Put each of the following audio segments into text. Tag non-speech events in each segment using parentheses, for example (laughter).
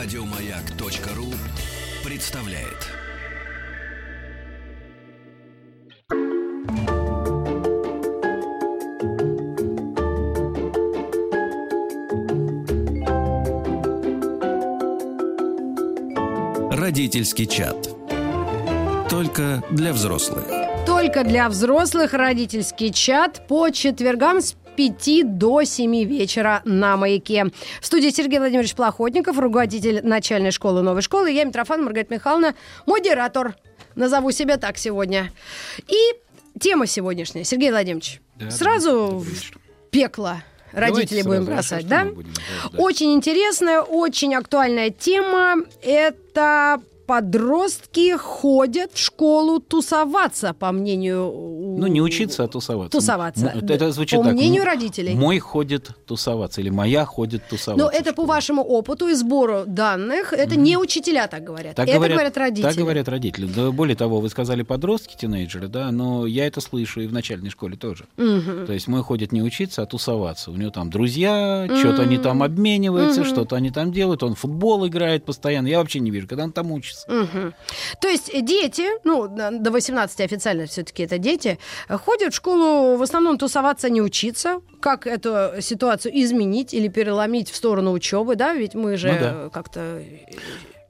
Радиомаяк.ру представляет. Родительский чат. Только для взрослых. Только для взрослых родительский чат по четвергам с 5 до 7 вечера на «Маяке». В студии Сергей Владимирович Плохотников, руководитель начальной школы «Новой школы». Я Митрофан Маргарита Михайловна, модератор. Назову себя так сегодня. И тема сегодняшняя. Сергей Владимирович, Да, сразу в пекло родители Давайте будем бросать, да? будем делать, да? Очень интересная, очень актуальная тема. Это подростки ходят в школу тусоваться, по мнению... Ну, не учиться, а тусоваться. Тусоваться. Это, это звучит По так. мнению м- родителей. Мой ходит тусоваться, или моя ходит тусоваться. Но это по вашему опыту и сбору данных. Это не учителя так говорят. Так это говорят, говорят, родители. Так говорят родители. Да, более того, вы сказали подростки, тинейджеры, да, но я это слышу и в начальной школе тоже. Мгм. То есть мой ходит не учиться, а тусоваться. У него там друзья, что-то они там обмениваются, что-то они там делают, он футбол играет постоянно. Я вообще не вижу, когда он там учится. Мгм. То есть дети, ну, до 18 официально все-таки это дети, ходят в школу в основном тусоваться, не учиться. Как эту ситуацию изменить или переломить в сторону учебы, да? Ведь мы же Ну да. как-то э,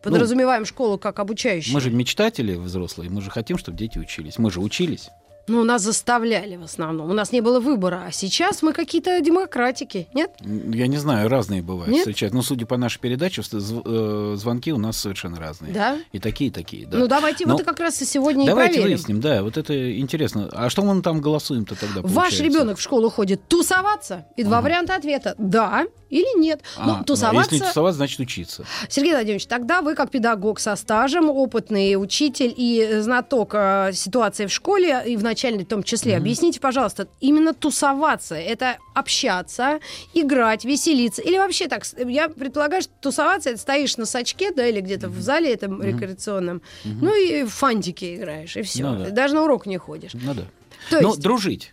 подразумеваем школу как обучающую. Мы же мечтатели взрослые, мы же хотим, чтобы дети учились. Мы же учились. Ну, нас заставляли в основном. У нас не было выбора. А сейчас мы какие-то демократики, нет? Я не знаю, разные бывают Нет? встречают. Но судя по нашей передаче, э, звонки у нас совершенно разные. Да? И такие, и такие, да. Ну, давайте Но вот как раз и сегодня Давайте и проверим. выясним, да, вот это интересно. А что мы там голосуем-то тогда? Ваш получается? ребенок в школу ходит тусоваться? И два варианта ответа. Да или нет. А, ну, ну, тусоваться... Если тусоваться, значит учиться. Сергей Владимирович, тогда вы как педагог со стажем, опытный учитель и знаток э, ситуации в школе, и в начальной в том числе, объясните, пожалуйста, именно тусоваться, это общаться, играть, веселиться, или вообще так, я предполагаю, что тусоваться, это стоишь на сачке, да, или где-то в зале этом рекреационном, ну и в фантики играешь, и все. Ну да. Даже на урок не ходишь. Ну да. То Ну, есть- дружить.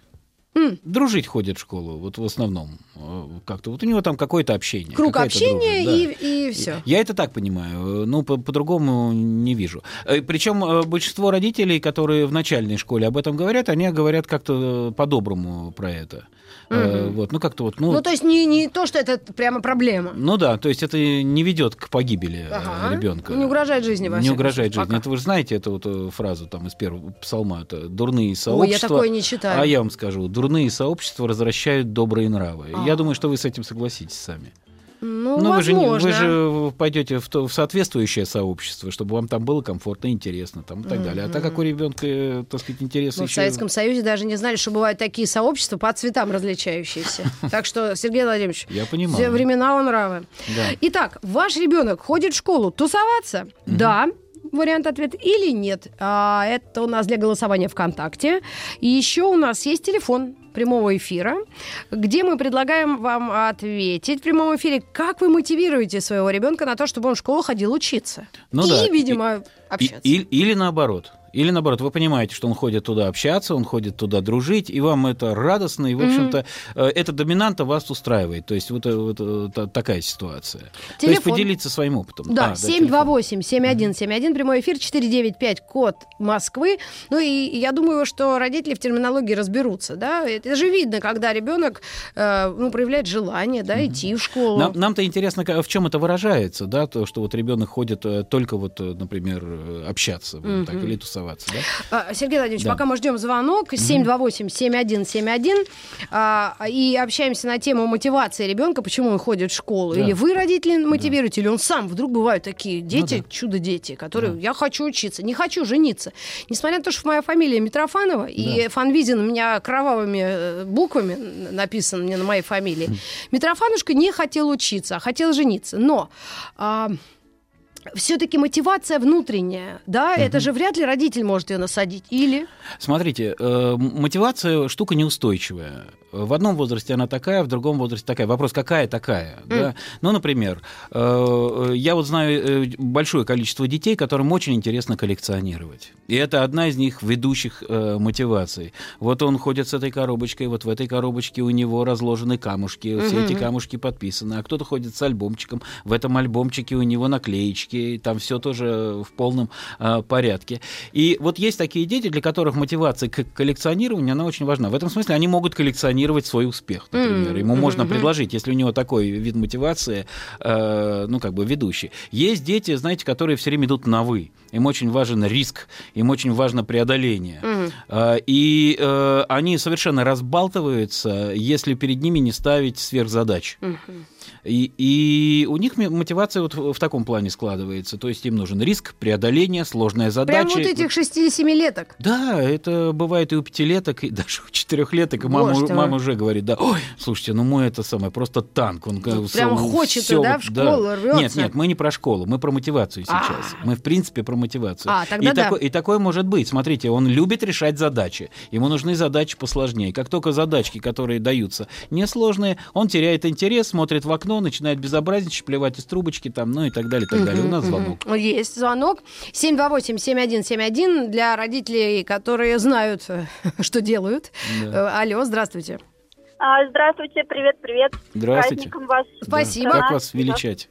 М. Дружить ходит в школу, вот в основном. Э, Как-то вот у него там какое-то общение. Круг общения дружба, да. и, и все. Я это так понимаю, э, ну, по- по-другому не вижу. Причем большинство родителей, которые в начальной школе об этом говорят, они говорят как-то э, по-доброму про это. Э, Вот, ну, как-то вот, ну, Ну, то есть не, не то, что это прямо проблема. ну да, то есть это не ведет к погибели Ага. ребенка. Не угрожает жизни, во Не угрожает жизни. пока. Это вы же знаете эту вот э, фразу там из первого псалма, это дурные Ой, сообщества. я такое не читаю. А я вам скажу, дурные сообщества возвращают добрые нравы. А. Я думаю, что вы с этим согласитесь сами. Ну, вы же, не- возможно. вы же пойдете в, то- в соответствующее сообщество, чтобы вам там было комфортно, интересно там, и так далее. А так как у ребенка, так сказать, интересы Мы в еще- Советском Союзе даже не знали, что бывают такие сообщества по цветам различающиеся. (laughs) Так что, Сергей Владимирович, Я понимаю. все времена он нравы. Да. Итак, ваш ребенок ходит в школу тусоваться? Да. Вариант ответа или нет. А, это у нас для голосования ВКонтакте. И еще у нас есть телефон прямого эфира, где мы предлагаем вам ответить в прямом эфире, как вы мотивируете своего ребенка на то, чтобы он в школу ходил учиться. Ну и, да, видимо, И- общаться. и- или наоборот. Или наоборот, вы понимаете, что он ходит туда общаться, он ходит туда дружить, и вам это радостно, и, в общем-то, э, эта доминанта вас устраивает. То есть вот, э, вот, э, та- такая ситуация. То есть Телефон. поделиться своим опытом. Да, А, 728-7171, прямой эфир, 495, код Москвы. Ну и я думаю, что родители в терминологии разберутся, да. Это же видно, когда ребенок э, ну, проявляет желание, да, идти в школу. Нам, нам-то интересно, в чем это выражается, да, то, что вот ребенок ходит только вот, например, общаться, вот так, или тусоваться, да? А, Сергей Владимирович, Да. пока мы ждем звонок, 728-7171, а, и общаемся на тему мотивации ребенка, почему он ходит в школу. Да. Или вы, родители, мотивируете, или он сам. Вдруг бывают такие дети, Ну да. чудо-дети, которые я хочу учиться, не хочу жениться. Несмотря на то, что моя фамилия Митрофанова, и Фанвизин у меня кровавыми э, буквами написан мне на моей фамилии, Митрофанушка не хотел учиться, а хотел жениться. Но... а, все-таки мотивация внутренняя, да? Это же вряд ли родитель может ее насадить. Или? Смотрите, э, мотивация штука неустойчивая. В одном возрасте она такая, в другом возрасте такая. Вопрос, какая такая? М. Да? Ну, например, э, я вот знаю э, большое количество детей, которым очень интересно коллекционировать. И это одна из них ведущих э, мотиваций. Вот он ходит с этой коробочкой, вот в этой коробочке у него разложены камушки, все эти камушки подписаны, а кто-то ходит с альбомчиком, в этом альбомчике у него наклеечки, там все тоже в полном э, порядке. И вот есть такие дети, для которых мотивация к коллекционированию, она очень важна. В этом смысле они могут коллекционировать свой успех, например. Ему можно мгм. предложить, если у него такой вид мотивации, э, ну, как бы ведущий. Есть дети, знаете, которые все время идут на «вы». Им очень важен риск, им очень важно преодоление. Мгм. А, И э, они совершенно разбалтываются, если перед ними не ставить сверхзадач. И, и у них мотивация вот в в таком плане складывается. То есть им нужен риск, преодоление, сложная задача. Прям вот этих 67-леток. Да, это бывает и у пятилеток, и (laughs) даже у четырехлеток. И мама, Боже мой. мама уже говорит, да, ой, слушайте, ну мой это самое, просто танк. Он прямо всё- хочет, всё да, в школу рвётся. Нет, нет, мы не про школу, мы про мотивацию А. сейчас. Мы, в принципе, про мотивацию. А, тогда и, да. такой, и такое может быть. Смотрите, он любит решать задачи. Ему нужны задачи посложнее. Как только задачки, которые даются несложные, он теряет интерес, смотрит в окно, начинает безобразничать, плевать из трубочки, там, ну и так далее, и так далее. У нас звонок. Есть звонок. 728-7171 для родителей, которые знают, (laughs) что делают. Да. Э, Алло, здравствуйте. А, Здравствуйте, привет, привет. Здравствуйте. праздником вас. Да. Спасибо. Как вас величать?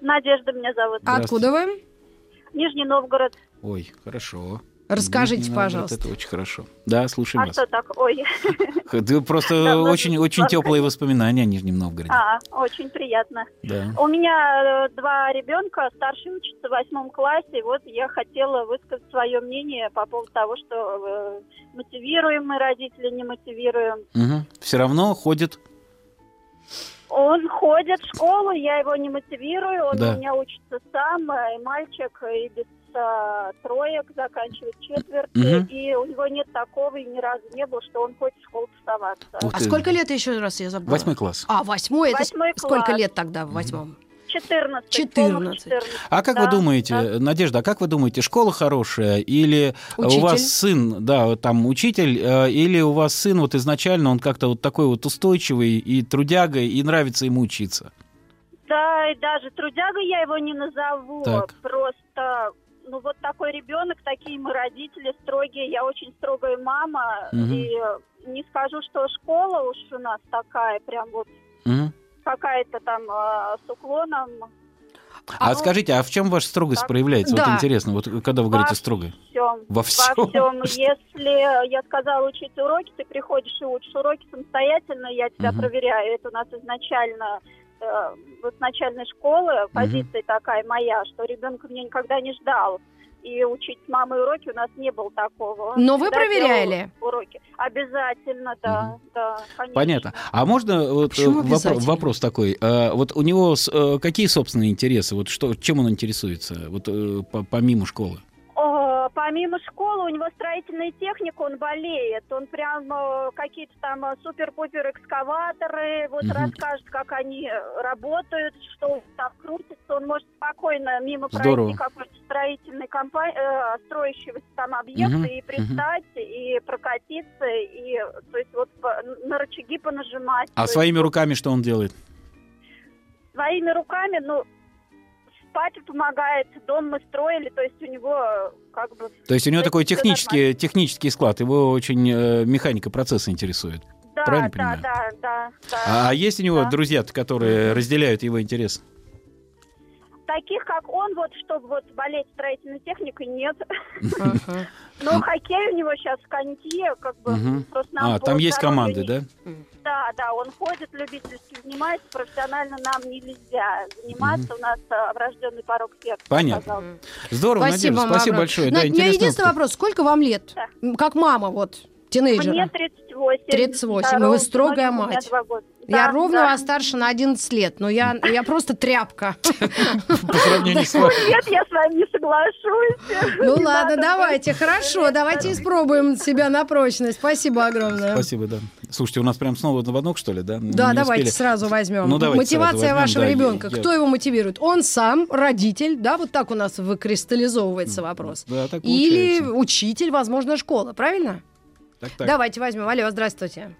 Надежда меня зовут. Откуда вы? Нижний Новгород. Ой, хорошо. Расскажите, Нижний Новгород, пожалуйста. Это очень хорошо. Да, слушаем А вас. что так? Ой. Да, просто Да, ладно, очень, очень теплые воспоминания о Нижнем Новгороде. А, очень приятно. Да. У меня э, два ребенка, старший учится в восьмом классе. Вот я хотела высказать свое мнение по поводу того, что э, мотивируем мы родители, не мотивируем. Все равно ходит. Он ходит в школу, я его не мотивирую, он Да. у меня учится сам, э, и мальчик, и без э, троек заканчивает четверти, Мгм. и у него нет такого, и ни разу не было, что он ходит в школу тусоваться. Ух А ты. сколько лет еще раз я забыла? Восьмой класс. А, восьмой. Это с- Восьмой сколько класс. лет тогда в восьмом? 14. 14. 14. А как Да, вы думаете, да. Надежда, а как вы думаете, школа хорошая или Учитель. у вас сын, да, там учитель, э, или у вас сын вот изначально он как-то вот такой вот устойчивый и трудяга, и нравится ему учиться? Да, и даже трудяга я его не назову. Так. Просто, ну вот такой ребенок, такие мы родители строгие. Я очень строгая мама. Мгм. И не скажу, что школа уж у нас такая, прям вот Мгм. какая-то там э, с уклоном. А, ну, скажите, а в чем ваша строгость так. проявляется? Да. Вот интересно, вот когда вы говорите Во строго. Всем. Во всем? Во всем. (laughs) Если я сказала учить уроки, ты приходишь и учишь уроки самостоятельно, я тебя Мгм. проверяю. Это у нас изначально э, вот с начальной школы позиция такая моя, что ребенка меня никогда не ждал. И учить с мамой уроки у нас не было такого. Он Но вы проверяли? Уроки. Обязательно, да, Мгм. да, конечно. Понятно. А можно вот, Почему э, вопро- обязательно? вопрос такой? А, Вот у него э, какие собственные интересы? Вот что, чем он интересуется? Вот э, по- помимо школы? Помимо школы, у него строительная техника, он болеет. Он прям э, какие-то там э, супер-пупер экскаваторы, вот Мгм. расскажет, как они э, работают, что там крутится. Он может спокойно мимо Здорово. пройти какой-то строительной компании, строящегося там объекта Мгм, и пристать, и прокатиться, и то есть вот на рычаги понажимать. А своими руками что он делает? своими руками, ну, спать помогает, дом мы строили, то есть у него э, как бы То есть у него такой технический, технический склад, его очень э, механика процесса интересует. Да, Правильно да, понимаю? да, да, да. А есть у него да. друзья, которые разделяют его интерес? Таких, как он, вот, чтобы вот болеть строительной техникой, нет. (laughs) Но хоккей у него сейчас в коньке, как бы, просто А, там есть команды, да? Да, да, он ходит, любительски занимается, профессионально нам нельзя заниматься, у нас а, врожденный порог сердца. Понятно. Здорово, Спасибо, Надежда, спасибо. Надь, да, у меня интересный единственный вопрос. Сколько вам лет? Как мама, вот, тинейджера. Мне 38. 38, да, и вы строгая мать. Года. Я Да, ровно да. вас старше на 11 лет, но я, я просто тряпка. (laughs) По сравнению с вами. Нет, я с вами не соглашусь. Ну ладно, давайте, хорошо, давайте да. испробуем себя на прочность. Спасибо огромное. Спасибо, да. Слушайте, у нас прям снова звонок, что ли, да? Да, Не давайте сразу возьмем. Ну, давайте Мотивация вашего да, ребенка. Кто его мотивирует? Он сам, родитель, да, вот так у нас выкристаллизовывается вопрос. Да, так Или учитель, возможно, школа, правильно? Так, так. Давайте возьмем. Алло, здравствуйте.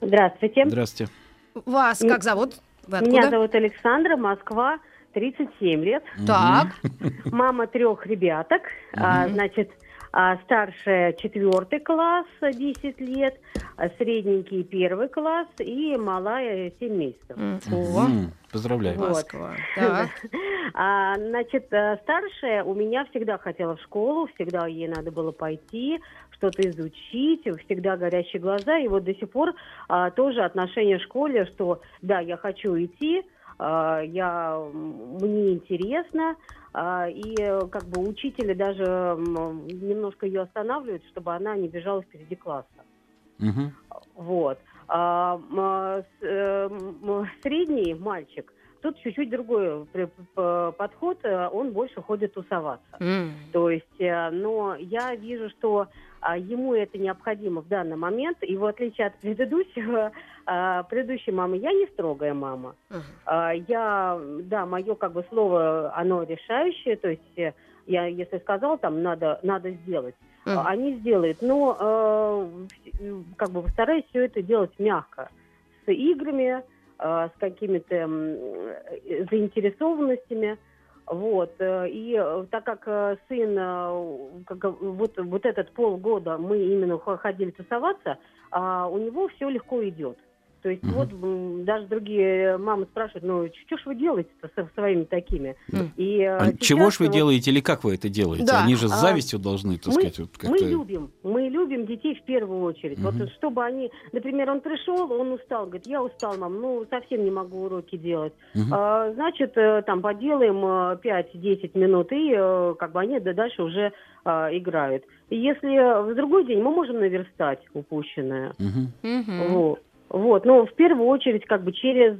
Здравствуйте. Здравствуйте. Вас как зовут? Вы Меня откуда? зовут Александра, Москва, 37 лет. Так. (laughs) Мама трех ребяток. А, значит, а, старшая четвертый класс, а, 10 лет, а, средненький первый класс и малая 7 месяцев. О, Поздравляю. Вот. Москва. Так. (laughs) А, значит, э, старшая у меня всегда хотела в школу, всегда ей надо было пойти, что-то изучить, всегда горящие глаза. И вот до сих пор а, тоже отношение в школе, что да, я хочу идти, а, я, мне интересно, а, и э, как бы учители даже немножко ее останавливают, чтобы она не бежала впереди класса. Мгм. Вот. А, а, с- э, м, средний мальчик, тут чуть-чуть другой при- п- подход, э, он больше ходит тусоваться. М. То есть, э, но я вижу, что а, ему это необходимо в данный момент, и в отличие от предыдущего, (laughs) а, предыдущей мамы, я не строгая мама. А, Я, да, мое как бы слово, оно решающее, то есть э, я, если сказал, там, надо, надо сделать, а, они сделают, но э, как бы постараюсь все это делать мягко, с играми, э, с какими-то заинтересованностями. Вот. э, И э, так как э, сын, как, вот, вот этот полгода мы именно хо- ходили тусоваться, а у него все легко идет. То есть Мгм. вот даже другие мамы спрашивают, ну что ж вы делаете-то со своими такими? Мгм. И, э, А сейчас чего ж вы вот делаете или как вы это делаете? Да. Они же с А, завистью должны, так мы- сказать, вот Мы как-то... любим, мы любим детей в первую очередь. Мгм. Вот чтобы они, например, он пришел, он устал, говорит, я устал, мам, ну совсем не могу уроки делать. Мгм. А, значит, э, там поделаем э, 5-10 минут, и э, как бы они да, дальше уже а, играют. И если в другой день мы можем наверстать упущенное. Мгм. Вот. Вот. Но в первую очередь как бы через,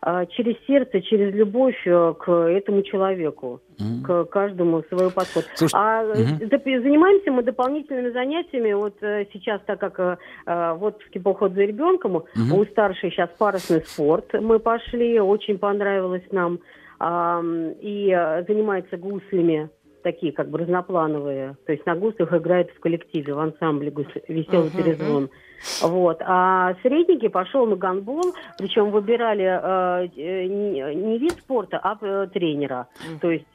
а, через сердце, через любовь э, к этому человеку, Мгм. к каждому свой подход. Слушайте, А э, зап- занимаемся мы дополнительными занятиями. Вот э, сейчас, так как э, э, в отпуске по уходу за ребенком, Мгм. у старшей сейчас парусный спорт. Мы пошли, очень понравилось нам. Ам, и э, занимается гуслями, такие как бы разноплановые. То есть на гуслях играет в коллективе, в ансамбле «Веселый Мгм. перезвон». Вот. А средненький пошел на гандбол, причем выбирали э, э, не, не вид спорта, а э, тренера. Мгм. То есть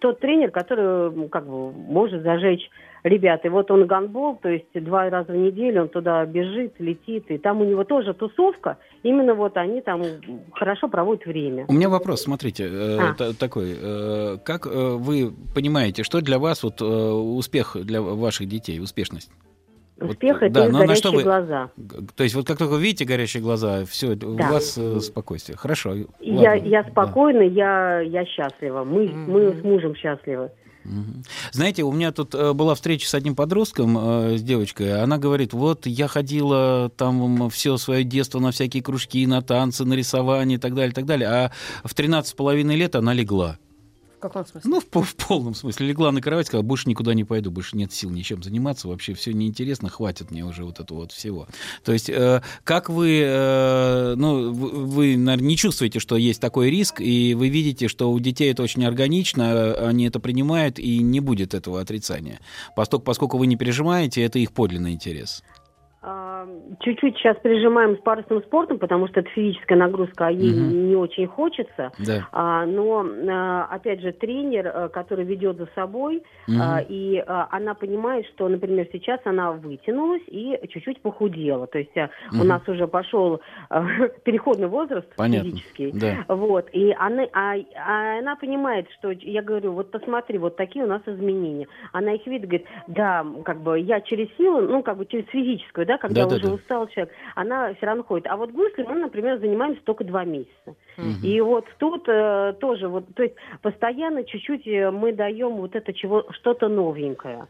тот тренер, который как бы может зажечь ребят. И вот он гандбол, то есть два раза в неделю он туда бежит, летит, и там у него тоже тусовка. Именно вот они там хорошо проводят время. У меня вопрос, смотрите, э, А. та- такой. э, Как э, вы понимаете, что для вас вот э, успех для ваших детей, успешность? Вот, Успех это да, их но на горящие что вы- глаза. То есть вот как только вы видите горящие глаза, все, у Да. вас э, спокойствие. Хорошо. Я, ладно, я да. спокойна, я, я счастлива. Мы, мы Мгм. с мужем счастливы. Знаете, у меня тут э, была встреча с одним подростком, э, с девочкой. Она говорит, вот я ходила там все свое детство на всякие кружки, на танцы, на рисование и так далее, и так далее. А в 13 с половиной лет она легла. Каком смысле? Ну, в, в полном смысле. Легла на кровать, сказала, больше никуда не пойду, больше нет сил ничем заниматься, вообще все неинтересно, хватит мне уже вот этого вот всего. То есть, э, как вы, э, ну, вы, наверное, не чувствуете, что есть такой риск, и вы видите, что у детей это очень органично, э, они это принимают, и не будет этого отрицания. Поскольку, поскольку вы не пережимаете, это их подлинный интерес. Чуть-чуть сейчас прижимаем с парусным спортом, потому что это физическая нагрузка, а ей Мгм. не очень хочется. Да. А, но, а, опять же, тренер, а, который ведет за собой, Мгм. а, и а, она понимает, что, например, сейчас она вытянулась и чуть-чуть похудела. То есть а, у нас уже пошел а, (laughs) переходный возраст Понятно. физический. Да. Вот, и она, а, а она понимает, что я говорю, вот посмотри, вот такие у нас изменения. Она их видит, говорит, да, как бы я через силу, ну, как бы через физическую, да, когда Да-да-да. уже устал человек, она все равно ходит. А вот гусли мы, например, занимаемся только два месяца. Мгм. И вот тут э, тоже вот, то есть постоянно чуть-чуть э, мы даем вот это чего, что-то новенькое.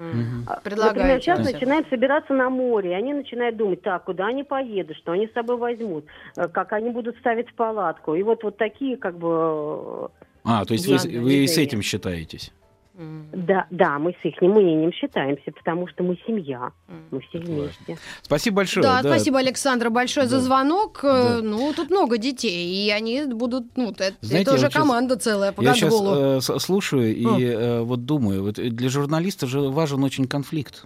А, Предлагаете Например, сейчас всем. начинают собираться на море, и они начинают думать, так, куда они поедут, что они с собой возьмут, э, как они будут ставить палатку. И вот, вот такие как бы... э, А, то есть вы, вы с этим считаетесь? Да, да, мы с их мнением считаемся, потому что мы семья, мы все вместе. Спасибо большое. Да, спасибо, Александра, большое за Да. звонок. Э, Да. Ну, тут много детей, и они будут, ну, это, Знаете, это я уже вот команда целая по Я сейчас гандболу. слушаю и э, вот думаю, вот для журналиста же важен очень конфликт.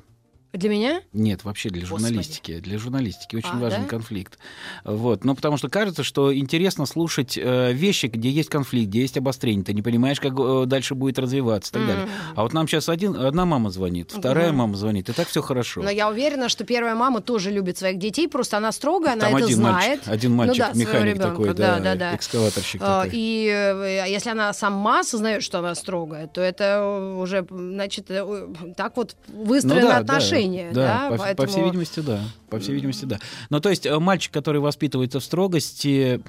Для меня? Нет, вообще для Господи. журналистики. Для журналистики очень А, важен да? конфликт. Вот. Ну, потому что кажется, что интересно слушать э, вещи, где есть конфликт, где есть обострение. Ты не понимаешь, как э, дальше будет развиваться и так далее. Мгм. А вот нам сейчас один, одна мама звонит, вторая Мгм. мама звонит, и так все хорошо. Но я уверена, что первая мама тоже любит своих детей, просто она строгая, она Там это один знает. мальчик, один Ну мальчик, да, своего механик ребенка, такой, да, да, да, да. экскаваторщик А, такой. И э, если она сама осознает, что она строгая, то это уже, значит, э, так вот выстроены Ну да, отношения. Да, Да, да, по, по поэтому- всей видимости, да. По всей видимости, да. Ну, то есть э, мальчик, который воспитывается в строгости,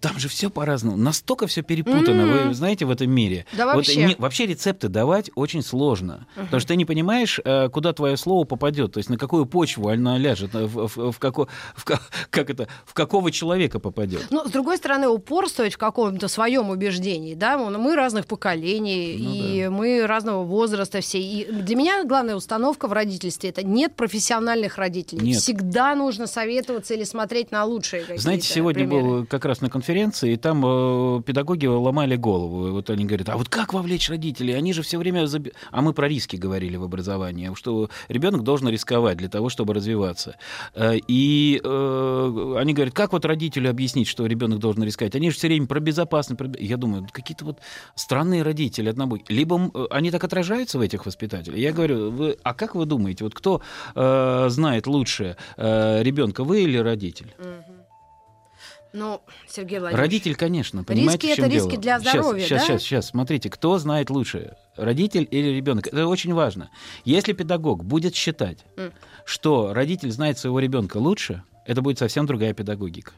там же все по-разному. Настолько все перепутано, М. вы знаете, в этом мире. Да Вот вообще. не- вообще рецепты давать очень сложно. Потому что ты не понимаешь, э, куда твое слово попадет, то есть на какую почву оно ляжет, э, в, в- в како- в ка- (laughs) как это, в какого человека попадет. Ну, с другой стороны, упорствовать в каком-то своем убеждении, да, мы разных поколений, Ну и мы разного возраста все. И для меня главная установка в родительстве это нет профессиональных родителей. Нет. Всегда нужно советоваться или смотреть на лучшие какие-то Знаете, сегодня примеры. был как раз на конференции, и там э, педагоги ломали голову. И Вот они говорят, а вот как вовлечь родителей? Они же все время... заби-» А мы про риски говорили в образовании, что ребенок должен рисковать для того, чтобы развиваться. Э, И э, они говорят, как вот родителю объяснить, что ребенок должен рисковать? Они же все время про безопасность. про бе-». Я думаю, какие-то вот странные родители однобокие. Либо э, они так отражаются в этих воспитателях. Я говорю, вы, а как вы думаете, вот кто э, знает лучше э, ребенка, вы или родитель? Ну, Сергей Владимирович. Родитель, конечно, понимаете, Риски в чем это риски дело? для здоровья, сейчас, да? Сейчас, сейчас, смотрите, кто знает лучше, родитель или ребенок? Это очень важно. Если педагог будет считать, М. что родитель знает своего ребенка лучше, это будет совсем другая педагогика.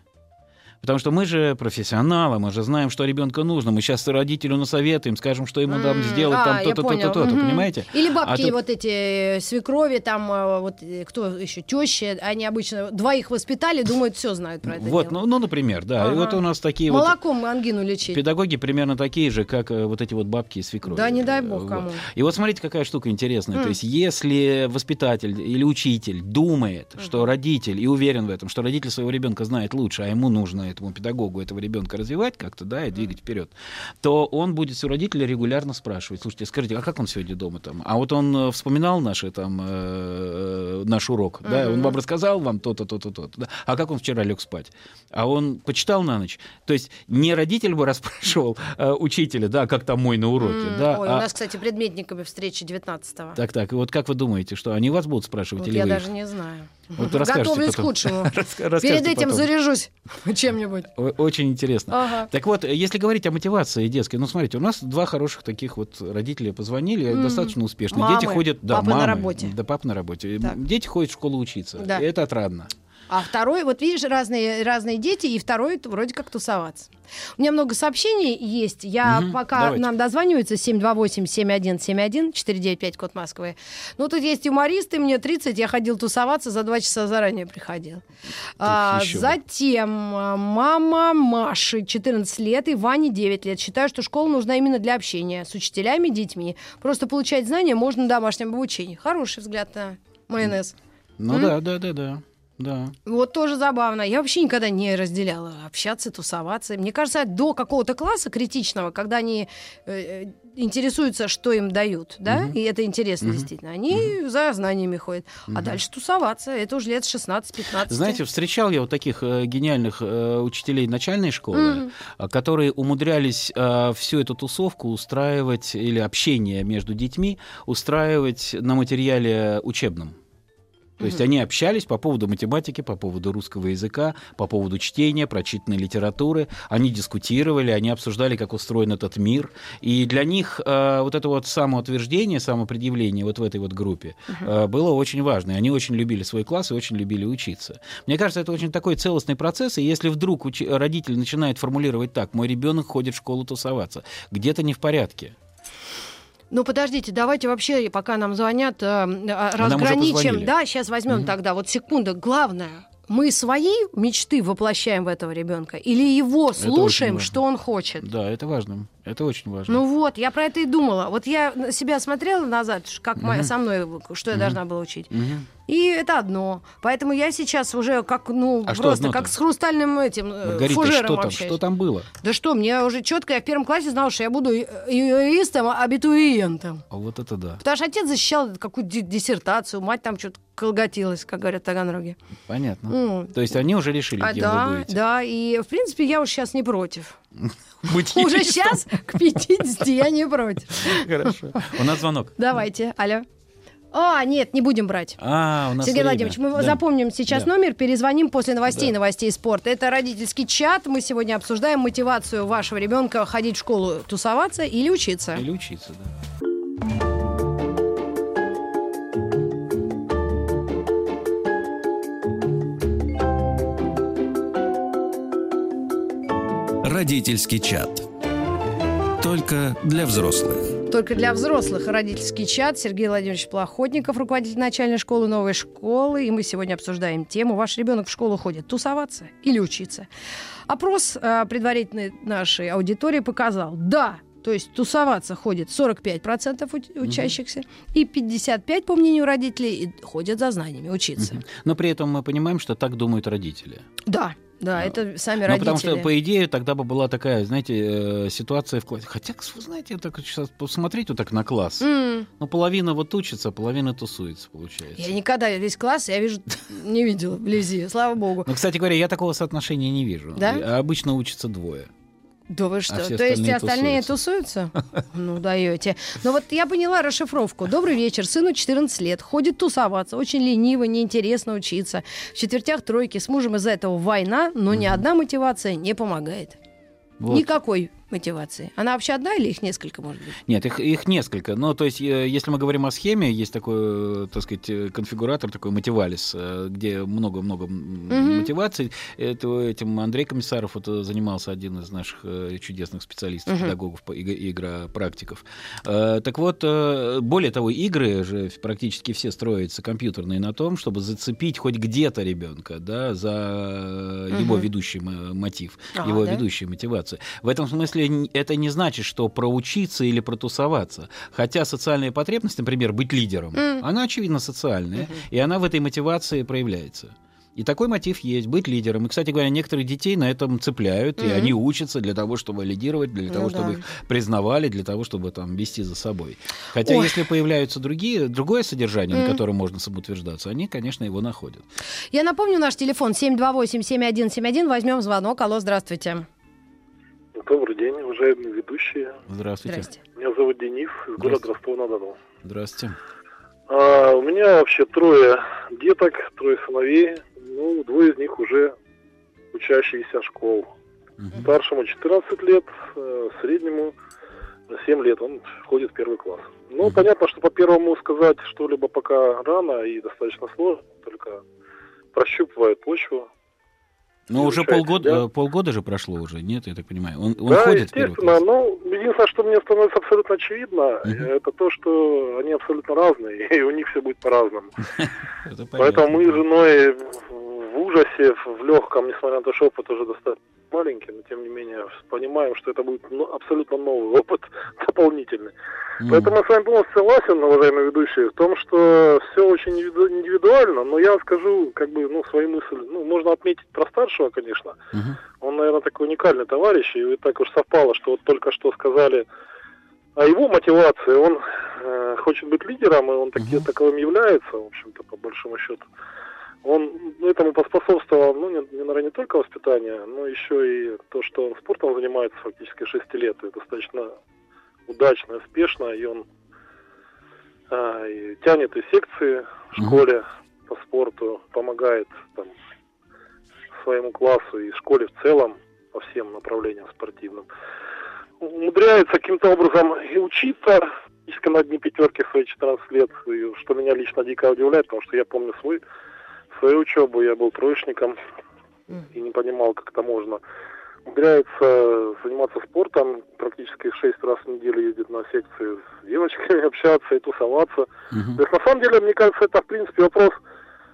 Потому что мы же профессионалы, мы же знаем, что ребенку нужно. Мы сейчас родителю насоветуем, скажем, что ему там сделать, а, там я то-то, то-то, то-то, понимаете? Или бабки, А тут- вот эти э, свекрови, там, э, вот э, кто еще, тещи, они обычно двоих воспитали, думают, все знают про это Вот, ну, ну, например, да. И вот у нас такие вот Молоком ангину лечить. педагоги примерно такие же, как вот эти вот бабки и свекрови. Да не дай бог кому. И вот смотрите, какая штука интересная. То есть, если воспитатель или учитель думает, что родитель, и уверен в этом, что родитель своего ребенка знает лучше, а ему нужно этому педагогу этого ребенка развивать как-то, да, и двигать вперед, то он будет у родителя регулярно спрашивать: слушайте, скажите, а как он сегодня дома там? А вот он э, вспоминал наши, там, э, наш урок, да, он вам рассказал вам то-то, то-то, то-то, да? а как он вчера лег спать? А он почитал на ночь. То есть не родитель бы (laughs) расспрашивал э, учителя, да, как там мой на уроке, М, да, Ой, а- у нас, кстати, предметниками встреча 19-го. так, так. И вот как вы думаете, что они вас будут спрашивать Вот или я вы? их? даже не знаю. Вот Готовлюсь к потом. худшему. (laughs) Раска- расскажете Перед этим потом. заряжусь (laughs) чем-нибудь. Очень интересно. Ага. Так вот, если говорить о мотивации детской, ну смотрите, у нас два хороших таких вот родителя позвонили, М. достаточно успешно. Мамы. Дети ходят, да, Папы на мамы, работе. да, папа на работе. Так. Дети ходят в школу учиться. Да. Это отрадно. А второй, вот видишь, разные, разные дети, и второй вроде как тусоваться. У меня много сообщений есть. Я Мгм, пока давайте. нам дозваниваются 728-7171, 495, код Москвы. Ну, тут есть юмористы, мне 30, я ходил тусоваться, за два часа заранее приходил. А, затем а, мама Маши, 14 лет, и Ване 9 лет. Считаю, что школа нужна именно для общения с учителями детьми. Просто получать знания можно на домашнем обучении. Хороший взгляд на майонез. Ну М? да, да, да, да. Да. Вот тоже забавно. Я вообще никогда не разделяла общаться, тусоваться. Мне кажется, до какого-то класса критичного, когда они э, э, интересуются, что им дают, да, Мгм. и это интересно Мгм. действительно, они за знаниями ходят. А Мгм. дальше тусоваться, это уже лет 16-15. Знаете, встречал я вот таких э, гениальных э, учителей начальной школы, а, которые умудрялись э, всю эту тусовку устраивать или общение между детьми устраивать на материале учебном. То есть они общались по поводу математики, по поводу русского языка, по поводу чтения, прочитанной литературы. Они дискутировали, они обсуждали, как устроен этот мир. И для них э, вот это вот самоутверждение, самопредъявление вот в этой вот группе э, было очень важно. И они очень любили свой класс и очень любили учиться. Мне кажется, это очень такой целостный процесс. И если вдруг учи- родитель начинает формулировать так, мой ребенок ходит в школу тусоваться, где-то не в порядке. Ну, подождите, давайте вообще, пока нам звонят, э, э, уже разграничим. Да, сейчас возьмем Мгм. тогда. Вот секунда. Главное, мы свои мечты воплощаем в этого ребенка или его слушаем, что он хочет? Да, это важно. Это очень важно. Ну вот, я про это и думала. Вот я на себя смотрела назад, как моя- Мгм. со мной, что я должна была учить. Мгм. И это одно. Поэтому я сейчас уже как, ну, А просто как с хрустальным этим э, Маргарита, фужером что там, общаюсь. что там было? Да что, мне уже четко, я в первом классе знала, что я буду юристом, абитуриентом. А вот это да. Потому что отец защищал какую-то ди- диссертацию, мать там что-то колготилась, как говорят в Таганроге. Понятно. Ну, То есть они уже решили, а где да, вы будете. да, и в принципе я уж сейчас не против. (laughs) Уже сейчас к 50 я не против. Хорошо. У нас звонок. Давайте, алло. А, нет, не будем брать. А, у нас Сергей время. Владимирович, мы Да. запомним сейчас Да. номер, перезвоним после новостей, Да. новостей спорта. Это родительский чат. Мы сегодня обсуждаем мотивацию вашего ребенка ходить в школу, тусоваться или учиться. Или учиться, да. Родительский чат. Только для взрослых. Только для взрослых родительский чат. Сергей Владимирович Плохотников, руководитель начальной школы, новой школы. И мы сегодня обсуждаем тему. Ваш ребенок в школу ходит тусоваться или учиться? Опрос э, предварительной нашей аудитории показал, да, то есть тусоваться ходит 45% у- учащихся, и 55%, по мнению родителей, ходят за знаниями учиться. Мгм. Но при этом мы понимаем, что так думают родители. Да, да, это сами Ну, родители. потому что, по идее, тогда бы была такая, знаете, э, ситуация в классе. Хотя, вы знаете, так сейчас посмотреть вот так на класс. М, Ну, половина вот учится, половина тусуется, получается. Я никогда весь класс, я вижу, не видела вблизи, слава богу. Ну, кстати говоря, я такого соотношения не вижу. Да? Обычно учатся двое. Да вы что? А То есть остальные тусуются? (laughs) Ну, даете. Ну вот я поняла расшифровку. Добрый вечер. Сыну 14 лет. Ходит тусоваться. Очень лениво, неинтересно учиться. В четвертях тройки. С мужем из-за этого война, но ни одна мотивация не помогает. Вот. Никакой мотивации. Она вообще одна или их несколько, может быть? Нет, их, их несколько. Ну, то есть, э, если мы говорим о схеме, есть такой, э, так сказать, э, конфигуратор, такой мотивалис, где много-много Мгм. мотиваций. Это, этим Андрей Комиссаров вот, занимался, один из наших чудесных специалистов, Мгм. педагогов, игропрактиков. Так вот, более того, игры же практически все строятся компьютерные на том, чтобы зацепить хоть где-то ребенка, да, за его Мгм. ведущий мотив, А, его да? ведущую мотивацию. В этом смысле это не значит, что проучиться или протусоваться. Хотя социальная потребность, например, быть лидером, М. она, очевидно, социальная, Мгм. и она в этой мотивации проявляется. И такой мотив есть, быть лидером. И, кстати говоря, некоторых детей на этом цепляют, и Мгм. они учатся для того, чтобы лидировать, для Ну того, да. чтобы их признавали, для того, чтобы там вести за собой. Хотя Ой. если появляются другие, другое содержание, Мгм. на котором можно самоутверждаться, они, конечно, его находят. Я напомню наш телефон 728-7171. Возьмем звонок. Алло, здравствуйте. Добрый день, уважаемые ведущие. Здравствуйте. Здрасте. Меня зовут Денис из города Ростова-на-Дону. Здравствуйте. А, у меня вообще трое деток, трое сыновей. Ну, двое из них уже учащиеся школ. Мгм. Старшему 14 лет, э, среднему 7 лет. Он ходит в первый класс. Ну, Мгм. понятно, что по первому сказать что-либо пока рано и достаточно сложно. Только прощупывает почву. Ну, уже полгода, себя. э, полгода же прошло уже, нет, я так понимаю. Он, он да, ходит естественно. Ну, единственное, что мне становится абсолютно очевидно, Мгм. это то, что они абсолютно разные, (laughs) и у них все будет по-разному. (laughs) Поэтому мы с женой в ужасе, в легком, несмотря на то, что опыт уже достаточно маленький, но тем не менее понимаем, что это будет абсолютно новый опыт, (laughs) дополнительный. Мгм. Поэтому я с вами полностью согласен, уважаемые ведущие, в том, что все очень индивиду- индивидуально, но я скажу, как бы, ну, свои мысли. Ну, можно отметить про старшего, конечно. Мгм. Он, наверное, такой уникальный товарищ, и так уж совпало, что вот только что сказали о его мотивации. Он э, хочет быть лидером, и он таки, Мгм. таковым является, в общем-то, по большому счету. Он ну, этому поспособствовал, ну, не, не, наверное, не только воспитание, но еще и то, что он спортом занимается фактически 6 лет, и достаточно удачно, и успешно, и он а, и тянет и секции в школе по спорту, помогает там своему классу и школе в целом по всем направлениям спортивным. Умудряется каким-то образом и учиться, практически на одни пятерки в свои 14 лет, и что меня лично дико удивляет, потому что я помню свой, свою учебу, я был троечником и не понимал, как это можно. Умудряется заниматься спортом, практически 6 раз в неделю ездит на секции с девочками, (laughs) общаться и тусоваться. Мгм. То есть, на самом деле, мне кажется, это, в принципе, вопрос